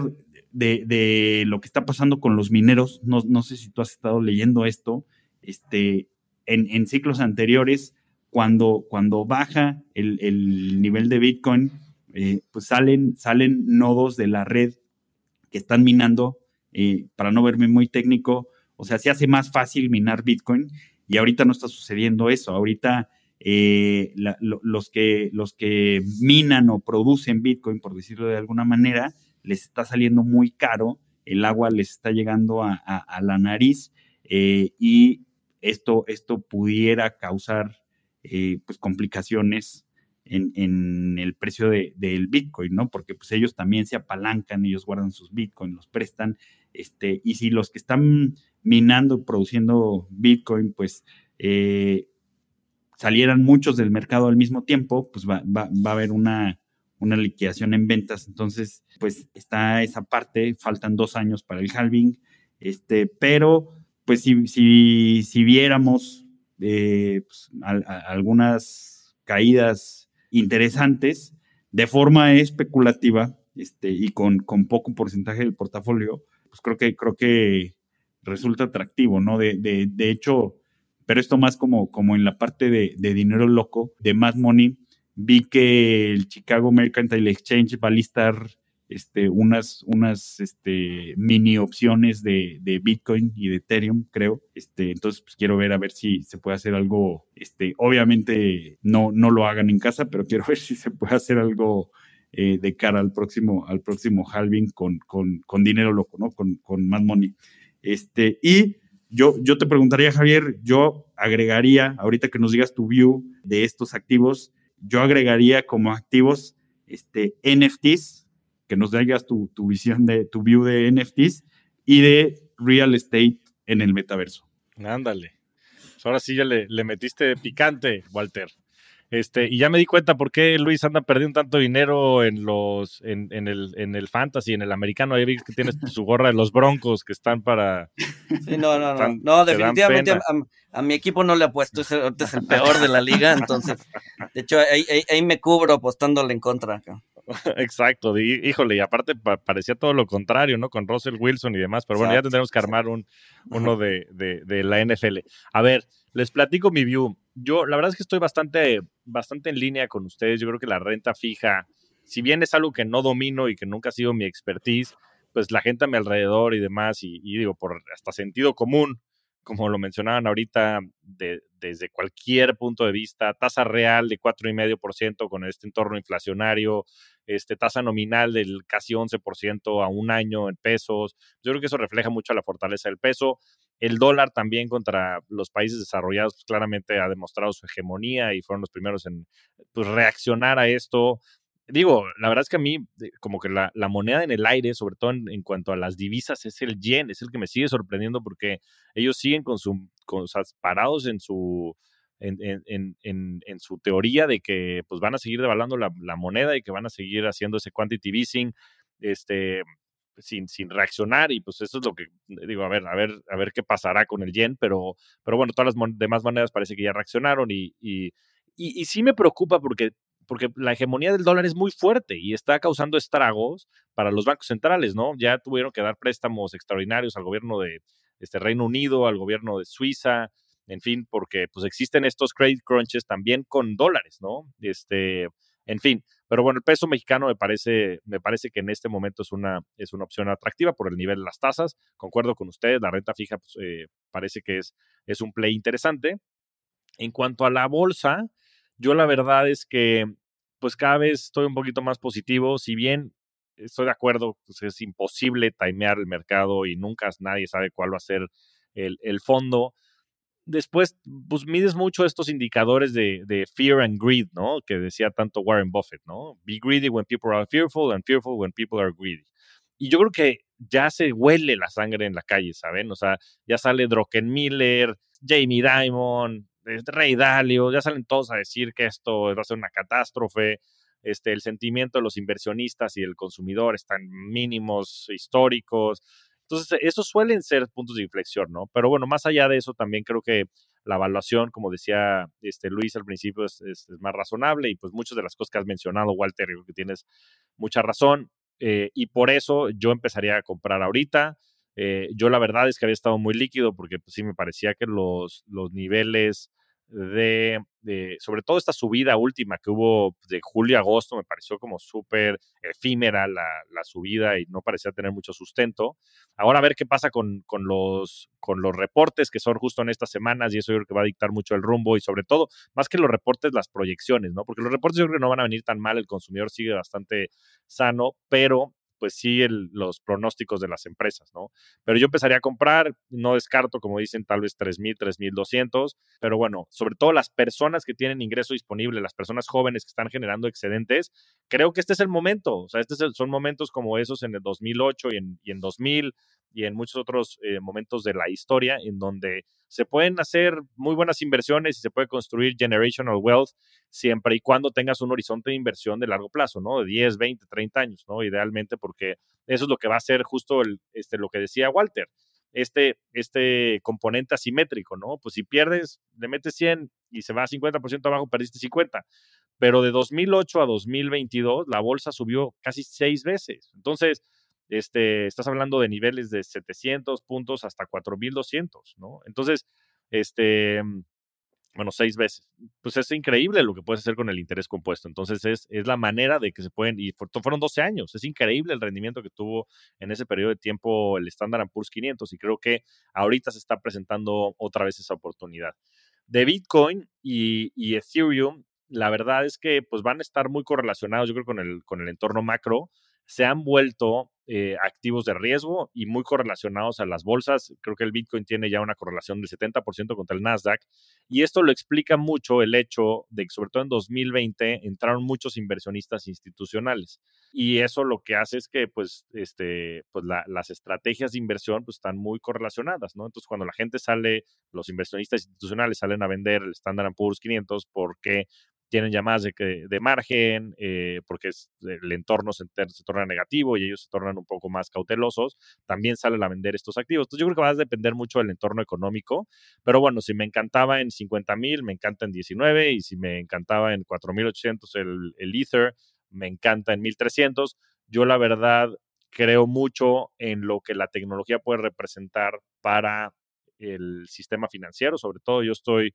de, lo que está pasando con los mineros. No, no, sé si tú has estado leyendo esto. Este, en, ciclos anteriores, cuando, cuando baja el, nivel de Bitcoin, eh, pues salen, salen nodos de la red que están minando, eh, para no verme muy técnico, o sea, se hace más fácil minar Bitcoin y ahorita no está sucediendo eso. Ahorita eh, los, que, los que minan o producen Bitcoin, por decirlo de alguna manera, les está saliendo muy caro, el agua les está llegando a, la nariz y esto, esto pudiera causar eh, pues complicaciones en, el precio del Bitcoin, ¿no? Porque pues ellos también se apalancan, ellos guardan sus Bitcoin, los prestan, este, y si los que están minando, produciendo Bitcoin, pues eh, salieran muchos del mercado al mismo tiempo, pues va, va, va a haber una, una liquidación en ventas. Entonces, pues está esa parte, faltan dos años para el halving, este, pero pues si, si, viéramos eh, pues, algunas caídas interesantes de forma especulativa este, y con, con, poco porcentaje del portafolio, pues creo que, creo que resulta atractivo, ¿no? De, de, hecho, pero esto más como, como en la parte de, de dinero loco, de Mad Money, vi que el Chicago Mercantile Exchange va a listar este, unas, unas este, mini opciones de, Bitcoin y de Ethereum, creo. Este, entonces, pues, quiero ver a ver si se puede hacer algo. Este, obviamente no, no lo hagan en casa, pero quiero ver si se puede hacer algo eh, de cara al próximo, al próximo halving con, con, dinero loco, ¿no? Con, con más money. Este, y yo, yo te preguntaría, Javier, yo agregaría, ahorita que nos digas tu view de estos activos, yo agregaría como activos este, NFTs, que nos digas tu, visión de tu view de NFTs y de real estate en el metaverso. Ándale. Pues ahora sí ya le, le metiste picante, Walter. Este, y ya me di cuenta por qué Luis anda perdiendo tanto dinero en los, en, en, el, en el fantasy, en el americano. Ahí vi que tienes su gorra de los broncos que están para. Sí, no, no, no. no, definitivamente a, mi equipo no le apuesto. Ese es el peor de la liga. Entonces, de hecho, ahí, ahí, me cubro apostándole en contra. Exacto, híjole, y aparte parecía todo lo contrario, ¿no? Con Russell Wilson y demás, pero bueno, ya tendremos que armar un, uno de, de, la NFL. A ver, les platico mi view. Yo, la verdad es que estoy bastante, bastante en línea con ustedes. Yo creo que la renta fija, si bien es algo que no domino y que nunca ha sido mi expertise, pues la gente a mi alrededor y demás, y, y digo, por hasta sentido común, como lo mencionaban ahorita, desde cualquier punto de vista, tasa real de 4,5% con este entorno inflacionario, este, tasa nominal del casi 11% a un año en pesos. Yo creo que eso refleja mucho la fortaleza del peso. El dólar también contra los países desarrollados pues, claramente ha demostrado su hegemonía y fueron los primeros en pues, reaccionar a esto. Digo, la verdad es que a mí, como que la, moneda en el aire, sobre todo en, cuanto a las divisas, es el yen, es el que me sigue sorprendiendo porque ellos siguen con su, con, parados en su, en, en, en, su teoría de que pues van a seguir devaluando la, la, moneda y que van a seguir haciendo ese quantitative easing, este, sin, reaccionar y pues eso es lo que digo, a ver, a ver, a ver qué pasará con el yen, pero, pero bueno, todas las demás monedas parece que ya reaccionaron y, y, y, y sí me preocupa porque porque la hegemonía del dólar es muy fuerte y está causando estragos para los bancos centrales, ¿no? Ya tuvieron que dar préstamos extraordinarios al gobierno de este Reino Unido, al gobierno de Suiza, en fin, porque pues existen estos credit crunches también con dólares, ¿no? Este, En fin, pero bueno, el peso mexicano me parece, me parece que en este momento es una, es una opción atractiva por el nivel de las tasas. Concuerdo con ustedes, la renta fija pues, eh, parece que es, es un play interesante. En cuanto a la bolsa, yo la verdad es que pues cada vez estoy un poquito más positivo, si bien estoy de acuerdo, pues es imposible timear el mercado y nunca nadie sabe cuál va a ser el, el fondo después, pues mides mucho estos indicadores de, fear and greed, ¿no? Que decía tanto Warren Buffett, ¿no? Be greedy when people are fearful and fearful when people are greedy. Y yo creo que ya se huele la sangre en la calle, ¿saben? O sea, ya sale Miller, Jamie Dimon, este, Rey Dalio, ya salen todos a decir que esto va a ser una catástrofe. Este, el sentimiento de los inversionistas y el consumidor están mínimos históricos. Entonces, esos suelen ser puntos de inflexión, ¿no? Pero bueno, más allá de eso, también creo que la evaluación, como decía este Luis al principio, es, más razonable y pues muchas de las cosas que has mencionado, Walter, creo que tienes mucha razón. Eh, y por eso yo empezaría a comprar ahorita. Eh, yo la verdad es que había estado muy líquido porque pues, sí me parecía que los, los niveles de, sobre todo esta subida última que hubo de julio a agosto, me pareció como súper efímera la, la, subida y no parecía tener mucho sustento. Ahora a ver qué pasa con, con, los, con los reportes que son justo en estas semanas y eso yo creo que va a dictar mucho el rumbo y sobre todo, más que los reportes, las proyecciones, ¿no? Porque los reportes yo creo que no van a venir tan mal, el consumidor sigue bastante sano, pero pues sí los pronósticos de las empresas, ¿no? Pero yo empezaría a comprar, no descarto, como dicen, tal vez 3.000, 3.200, pero bueno, sobre todo las personas que tienen ingreso disponible, las personas jóvenes que están generando excedentes, creo que este es el momento, o sea, estos son momentos como esos en el 2008 y en, y en 2000, y en muchos otros eh, momentos de la historia en donde se pueden hacer muy buenas inversiones y se puede construir generational wealth siempre y cuando tengas un horizonte de inversión de largo plazo, ¿no? De 10, 20, 30 años, ¿no? Idealmente porque eso es lo que va a ser justo el, este, lo que decía Walter, este, este componente asimétrico, ¿no? Pues si pierdes, le metes 100 y se va a 50% abajo, perdiste 50. Pero de 2008 a 2022, la bolsa subió casi seis veces. Entonces, este, estás hablando de niveles de 700 puntos hasta 4200, ¿no? Entonces, este, mm, bueno, seis veces. Pues es increíble lo que puedes hacer con el interés compuesto. Entonces, es, la manera de que se pueden, y fueron 12 años, es increíble el rendimiento que tuvo en ese periodo de tiempo el Standard Poor's 500 y creo que ahorita se está presentando otra vez esa oportunidad. De Bitcoin y, Ethereum, la verdad es que pues van a estar muy correlacionados, yo creo, con el entorno macro se han vuelto eh, activos de riesgo y muy correlacionados a las bolsas. Creo que el Bitcoin tiene ya una correlación del 70% contra el Nasdaq. Y esto lo explica mucho el hecho de que, sobre todo en 2020, entraron muchos inversionistas institucionales. Y eso lo que hace es que, pues, este, pues las estrategias de inversión pues, están muy correlacionadas, ¿no? Entonces, cuando la gente sale, los inversionistas institucionales salen a vender el Standard Poor's 500 porque tienen llamadas de, de margen, eh, porque el entorno se, se, torna negativo y ellos se tornan un poco más cautelosos, también salen a vender estos activos. Entonces yo creo que va a depender mucho del entorno económico, pero bueno, si me encantaba en 50 mil, me encanta en 19 y si me encantaba en 4800 el, el Ether, me encanta en 1300. Yo la verdad creo mucho en lo que la tecnología puede representar para el sistema financiero, sobre todo yo estoy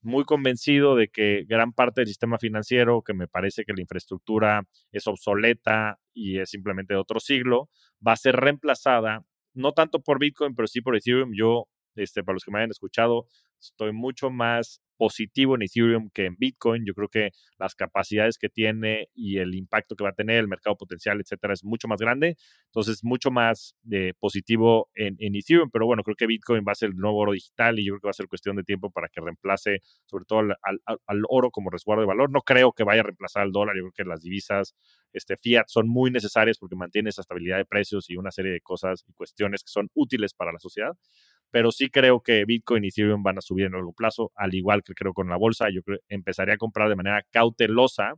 muy convencido de que gran parte del sistema financiero, que me parece que la infraestructura es obsoleta y es simplemente de otro siglo, va a ser reemplazada, no tanto por Bitcoin, pero sí por Ethereum. Yo, este, para los que me hayan escuchado, estoy mucho más positivo en Ethereum que en Bitcoin. Yo creo que las capacidades que tiene y el impacto que va a tener, el mercado potencial, etcétera, es mucho más grande. Entonces, mucho más eh, positivo en, Ethereum. Pero bueno, creo que Bitcoin va a ser el nuevo oro digital y yo creo que va a ser cuestión de tiempo para que reemplace, sobre todo al, oro como resguardo de valor. No creo que vaya a reemplazar al dólar. Yo creo que las divisas este, fiat son muy necesarias porque mantiene esa estabilidad de precios y una serie de cosas y cuestiones que son útiles para la sociedad pero sí creo que Bitcoin y Ethereum van a subir en largo plazo, al igual que creo con la bolsa. Yo empezaría a comprar de manera cautelosa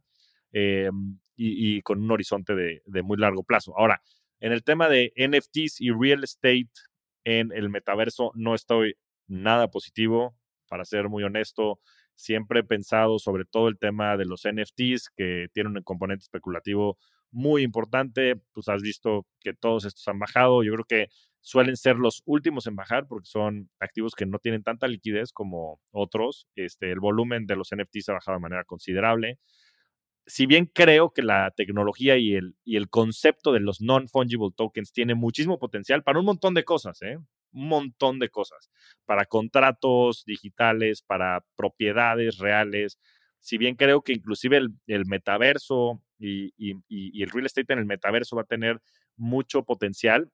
eh, y, con un horizonte de, de, muy largo plazo. Ahora, en el tema de NFTs y real estate en el metaverso, no estoy nada positivo, para ser muy honesto. Siempre he pensado sobre todo el tema de los NFTs, que tienen un componente especulativo muy importante. Pues has visto que todos estos han bajado. Yo creo que suelen ser los últimos en bajar porque son activos que no tienen tanta liquidez como otros. Este, el volumen de los NFTs ha bajado de manera considerable. si bien creo que la tecnología y el, y el concepto de los non-fungible tokens tiene muchísimo potencial para un montón de cosas, ¿eh? un montón de cosas, para contratos digitales, para propiedades reales. Si bien creo que inclusive el, metaverso y, y, el real estate en el metaverso va a tener mucho potencial,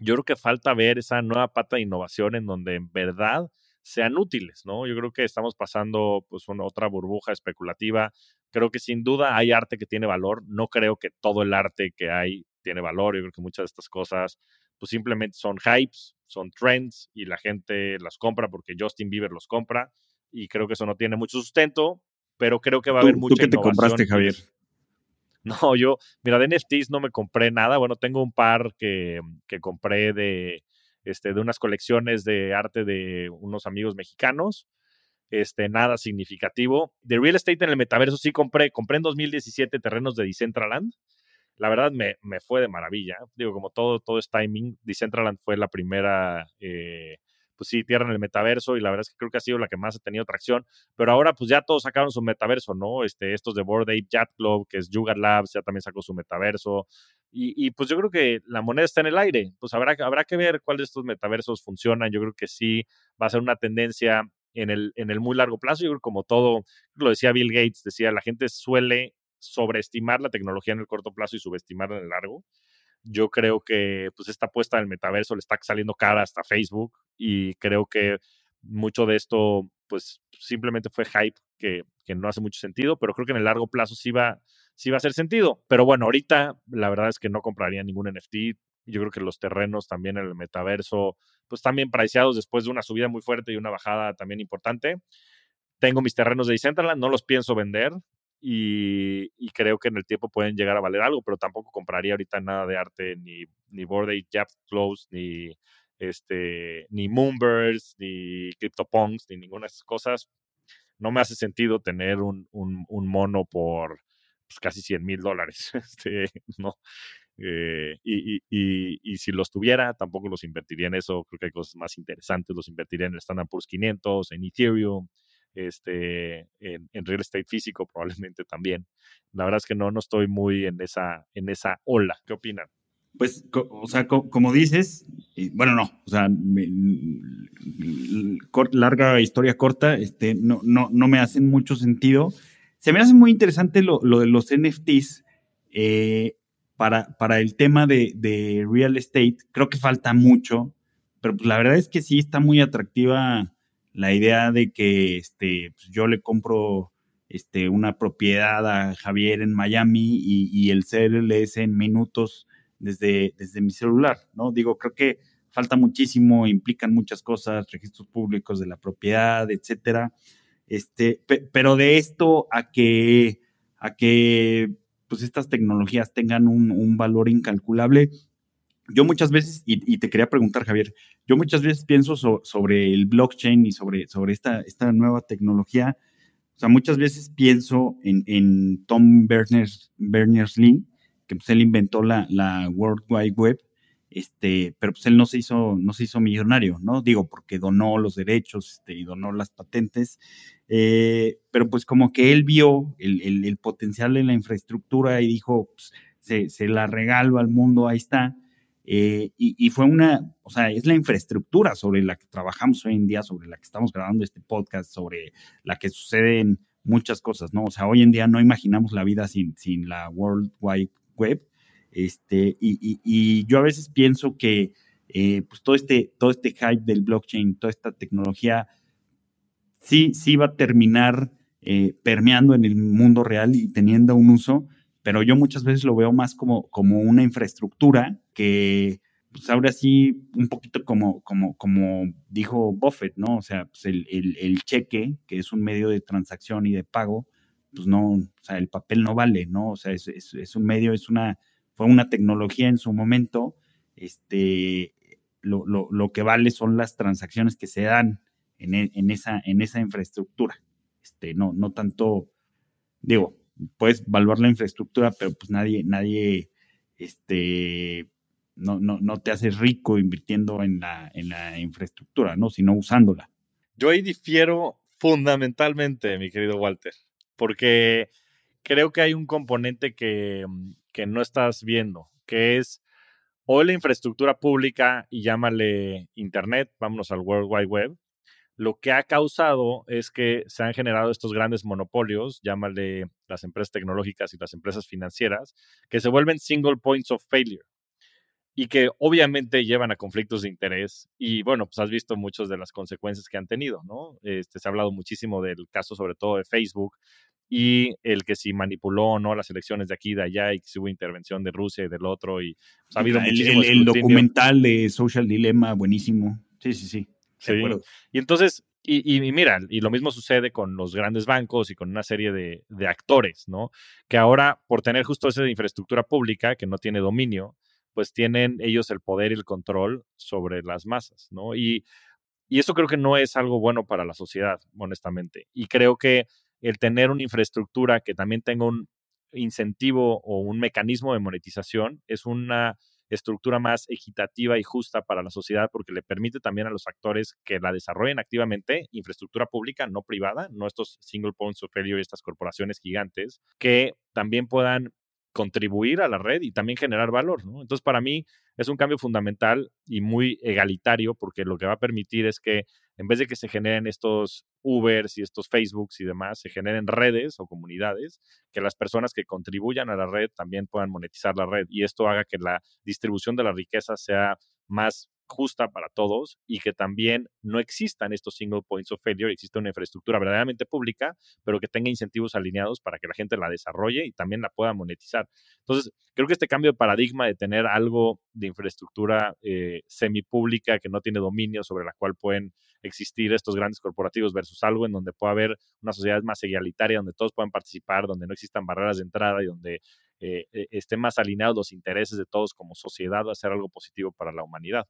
yo creo que falta ver esa nueva pata de innovación en donde en verdad sean útiles, ¿no? Yo creo que estamos pasando pues una otra burbuja especulativa. Creo que sin duda hay arte que tiene valor. No creo que todo el arte que hay tiene valor. Yo creo que muchas de estas cosas pues simplemente son hypes, son trends y la gente las compra porque Justin Bieber los compra y creo que eso no tiene mucho sustento, pero creo que va a haber mucha ¿Tú qué te compraste, Javier? No, yo, mira, de NFTs no me compré nada. Bueno, tengo un par que, que compré de, este, de unas colecciones de arte de unos amigos mexicanos. Este, nada significativo. De real estate en el metaverso sí compré, compré en 2017 terrenos de Decentraland. La verdad me, me fue de maravilla. Digo, como todo, todo es timing. Decentraland fue la primera eh, pues sí, tierra en el metaverso y la verdad es que creo que ha sido la que más ha tenido atracción, pero ahora pues ya todos sacaron su metaverso, ¿no? Este, estos de Board Ape Jet Club, que es Yuga Labs, ya también sacó su metaverso y, pues yo creo que la moneda está en el aire, pues habrá, habrá que ver cuáles de estos metaversos funcionan, yo creo que sí va a ser una tendencia en el, en el muy largo plazo, yo creo que como todo, lo decía Bill Gates, decía, la gente suele sobreestimar la tecnología en el corto plazo y subestimarla en el largo yo creo que pues esta apuesta del metaverso le está saliendo cara hasta Facebook y creo que mucho de esto pues simplemente fue hype que, que, no hace mucho sentido, pero creo que en el largo plazo sí va, sí va a hacer sentido. Pero bueno, ahorita la verdad es que no compraría ningún NFT. Yo creo que los terrenos también en el metaverso, pues también preciados después de una subida muy fuerte y una bajada también importante. Tengo mis terrenos de Decentraland, no los pienso vender y, creo que en el tiempo pueden llegar a valer algo, pero tampoco compraría ahorita nada de arte, ni, ni Bored Ape Close, ni, este, ni Moonbirds, ni CryptoPunks, ni ninguna de esas cosas. No me hace sentido tener un, un, un mono por pues, casi 100 mil dólares. Este, no. Eh, y, y, y, si los tuviera, tampoco los invertiría en eso. Creo que hay cosas más interesantes. Los invertiría en el Standard Poor's 500, en Ethereum, este, en, real estate físico probablemente también. La verdad es que no, no estoy muy en esa, en esa ola. ¿Qué opinan? Pues, o sea, como dices, bueno, no, o sea, larga historia corta, este, no, no, no me hacen mucho sentido. Se me hace muy interesante lo, de los NFTs eh, para, para el tema de, de, real estate. Creo que falta mucho, pero pues la verdad es que sí está muy atractiva la idea de que este, pues, yo le compro este, una propiedad a Javier en Miami y, y el CLS en minutos desde, desde mi celular, ¿no? Digo, creo que falta muchísimo, implican muchas cosas, registros públicos de la propiedad, etcétera. Este, pero de esto a que, a que pues estas tecnologías tengan un valor incalculable, yo muchas veces, y, te quería preguntar, Javier, yo muchas veces pienso sobre el blockchain y sobre, sobre esta, nueva tecnología. O sea, muchas veces pienso en, Tom Berners-Lee, que pues él inventó la, World Wide Web, este, pero pues él no se hizo, no se hizo millonario, ¿no? Digo, porque donó los derechos este, y donó las patentes, eh, pero pues como que él vio el, potencial en la infraestructura y dijo, pues, se, la regalo al mundo, ahí está. Eh, y, fue una, o sea, es la infraestructura sobre la que trabajamos hoy en día, sobre la que estamos grabando este podcast, sobre la que suceden muchas cosas, ¿no? O sea, hoy en día no imaginamos la vida sin, sin la World Wide Web. Este, y, y, yo a veces pienso que eh, pues todo este, todo este hype del blockchain, toda esta tecnología, sí, sí va a terminar eh, permeando en el mundo real y teniendo un uso, pero yo muchas veces lo veo más como, como una infraestructura que, pues ahora sí, un poquito como, como, como dijo Buffett, ¿no? O sea, pues el, el, cheque, que es un medio de transacción y de pago, pues no, o sea, el papel no vale, ¿no? O sea, es, es, un medio, es una, fue una tecnología en su momento, este, lo, lo, lo que vale son las transacciones que se dan en, e, en, esa, en esa infraestructura, este, no, no tanto, digo, puedes evaluar la infraestructura, pero pues nadie, nadie, este, no, no, no te haces rico invirtiendo en la, en la infraestructura, ¿no? Sino usándola. Yo ahí difiero fundamentalmente, mi querido Walter, porque creo que hay un componente que, que no estás viendo, que es hoy la infraestructura pública y llámale Internet, vámonos al World Wide Web, lo que ha causado es que se han generado estos grandes monopolios, llámale las empresas tecnológicas y las empresas financieras, que se vuelven single points of failure y que obviamente llevan a conflictos de interés. Y bueno, pues has visto muchas de las consecuencias que han tenido, ¿no? Este, se ha hablado muchísimo del caso, sobre todo de Facebook, y el que si manipuló o no las elecciones de aquí y de allá y que si hubo intervención de Rusia y del otro. Y pues, ha habido el, el, el documental de Social Dilemma, buenísimo. Sí, sí, sí. Sí. Y entonces, y, y, mira, y lo mismo sucede con los grandes bancos y con una serie de, de, actores, ¿no? Que ahora, por tener justo esa infraestructura pública que no tiene dominio, pues tienen ellos el poder y el control sobre las masas, ¿no? Y, y eso creo que no es algo bueno para la sociedad, honestamente. Y creo que el tener una infraestructura que también tenga un incentivo o un mecanismo de monetización es una estructura más equitativa y justa para la sociedad porque le permite también a los actores que la desarrollen activamente, infraestructura pública, no privada, no estos single points of failure estas corporaciones gigantes, que también puedan contribuir a la red y también generar valor, ¿no? Entonces, para mí es un cambio fundamental y muy egalitario porque lo que va a permitir es que en vez de que se generen estos Ubers y estos Facebooks y demás, se generen redes o comunidades, que las personas que contribuyan a la red también puedan monetizar la red y esto haga que la distribución de la riqueza sea más justa para todos y que también no existan estos single points of failure, exista una infraestructura verdaderamente pública, pero que tenga incentivos alineados para que la gente la desarrolle y también la pueda monetizar. Entonces, creo que este cambio de paradigma de tener algo de infraestructura eh, semipública que no tiene dominio sobre la cual pueden existir estos grandes corporativos versus algo en donde pueda haber una sociedad más egalitaria, donde todos puedan participar, donde no existan barreras de entrada y donde eh, e, estén más alineados los intereses de todos como sociedad, a ser algo positivo para la humanidad.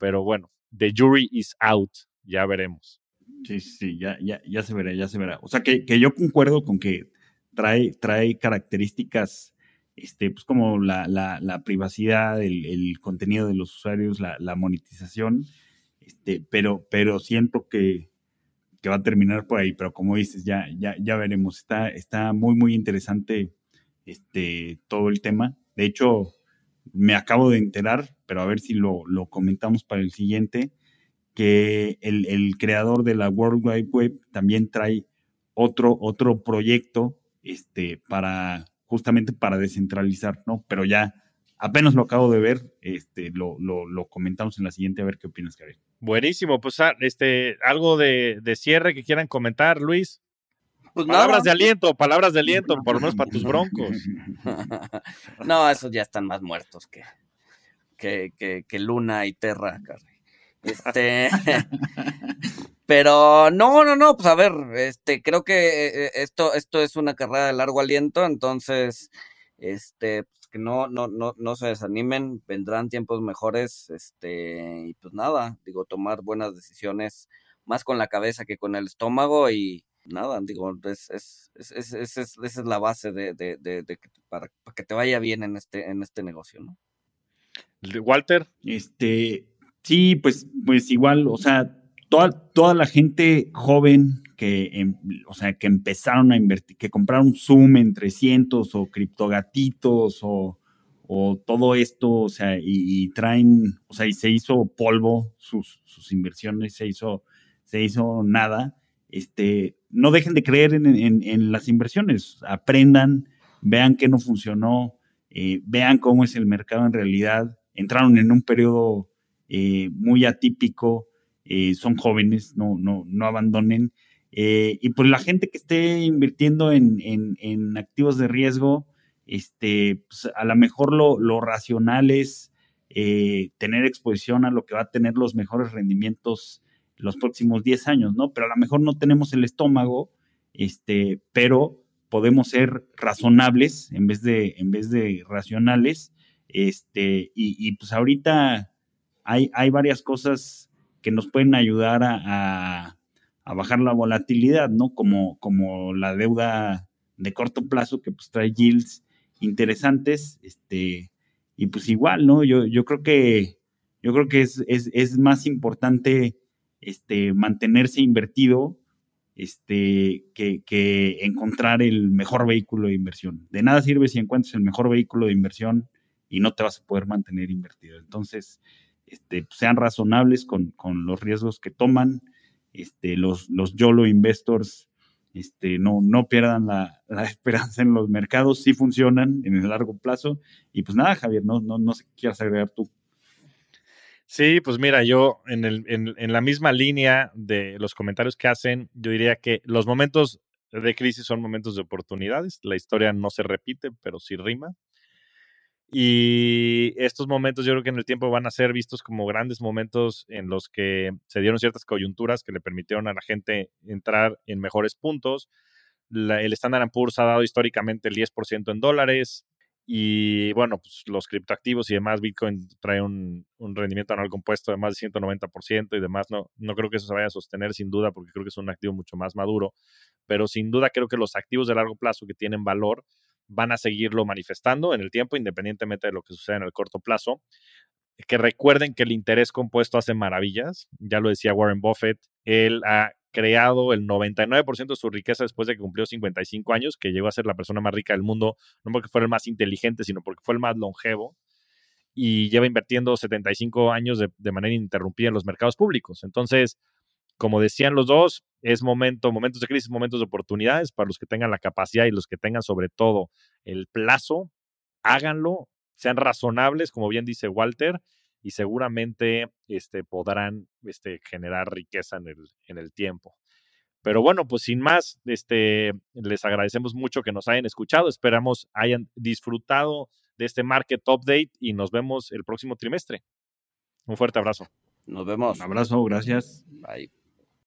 Pero bueno, the jury is out, ya veremos. Sí, sí, ya, ya, ya se verá, ya se verá. O sea, que, que yo concuerdo con que trae, trae características, este, pues como la, la, la privacidad, el, el, contenido de los usuarios, la, la, monetización, este, pero, pero siento que, que, va a terminar por ahí, pero como dices, ya, ya, ya veremos. Está, está muy, muy interesante este, todo el tema. De hecho, me acabo de enterar, pero a ver si lo, comentamos para el siguiente, que el, el, creador de la World Wide Web también trae otro, otro proyecto este, para justamente para descentralizar, ¿no? Pero ya apenas lo acabo de ver, este, lo, lo, lo comentamos en la siguiente, a ver qué opinas, Gabriel. Buenísimo, pues ah, este, algo de, de cierre que quieran comentar, Luis. Pues palabras de aliento, palabras de aliento, por lo menos para tus broncos. no, esos ya están más muertos que, que, que, Luna y Terra, Este, pero no, no, no, pues a ver, este, creo que eh, esto, esto es una carrera de largo aliento, entonces, este, pues que no, no, no, no se desanimen, vendrán tiempos mejores, este, y pues nada, digo, tomar buenas decisiones más con la cabeza que con el estómago y, nada, digo, es, es, es, esa es la base de, de, de, para, para, que te vaya bien en este, en este negocio, ¿no? Walter. Este, sí, pues, pues igual, o sea, toda, toda la gente joven que, em, o sea, que empezaron a invertir, que compraron Zoom en 300 o criptogatitos o, o todo esto, o sea, y, y, traen, o sea, y se hizo polvo, sus, sus inversiones se hizo, se hizo nada este, no dejen de creer en, las inversiones, aprendan, vean qué no funcionó, eh, vean cómo es el mercado en realidad. Entraron en un periodo eh, muy atípico, eh, son jóvenes, no, no, no abandonen. y pues la gente que esté invirtiendo en, activos de riesgo, este, pues a lo mejor lo, lo racional es tener exposición a lo que va a tener los mejores rendimientos los próximos 10 años, ¿no? Pero a lo mejor no tenemos el estómago, este, pero podemos ser razonables en vez de, en vez de racionales, este, y, pues ahorita hay, hay, varias cosas que nos pueden ayudar a, a, bajar la volatilidad, ¿no? Como, como la deuda de corto plazo que pues trae yields interesantes, este, y pues igual, ¿no? Yo, yo creo que, yo creo que es, es, es más importante este, mantenerse invertido este, que, que, encontrar el mejor vehículo de inversión. De nada sirve si encuentras el mejor vehículo de inversión y no te vas a poder mantener invertido. Entonces, este, sean razonables con, con, los riesgos que toman. Este, los, los YOLO investors este, no, no pierdan la, la, esperanza en los mercados, sí funcionan en el largo plazo. Y pues nada, Javier, no, no, no sé quieras agregar tú. Sí, pues mira, yo en, el, en, en, la misma línea de los comentarios que hacen, yo diría que los momentos de crisis son momentos de oportunidades. La historia no se repite, pero sí rima. Y estos momentos yo creo que en el tiempo van a ser vistos como grandes momentos en los que se dieron ciertas coyunturas que le permitieron a la gente entrar en mejores puntos. El Standard Poor's ha dado históricamente el 10% en dólares y bueno, pues los criptoactivos y demás, Bitcoin trae un, un, rendimiento anual compuesto de más de 190% y demás. No, no creo que eso se vaya a sostener sin duda porque creo que es un activo mucho más maduro, pero sin duda creo que los activos de largo plazo que tienen valor van a seguirlo manifestando en el tiempo, independientemente de lo que suceda en el corto plazo. Que recuerden que el interés compuesto hace maravillas. Ya lo decía Warren Buffett. Él ha creado el 99% de su riqueza después de que cumplió 55 años, que llegó a ser la persona más rica del mundo, no porque fuera el más inteligente, sino porque fue el más longevo. Y lleva invirtiendo 75 años de, manera ininterrumpida en los mercados públicos. Entonces, como decían los dos, es momento, momentos de crisis, momentos de oportunidades para los que tengan la capacidad y los que tengan sobre todo el plazo, háganlo, sean razonables, como bien dice Walter, y seguramente este, podrán este, generar riqueza en el, en el tiempo. Pero bueno, pues sin más, este, les agradecemos mucho que nos hayan escuchado. Esperamos hayan disfrutado de este Market Update y nos vemos el próximo trimestre. Un fuerte abrazo. Nos vemos. Un abrazo, gracias. Bye.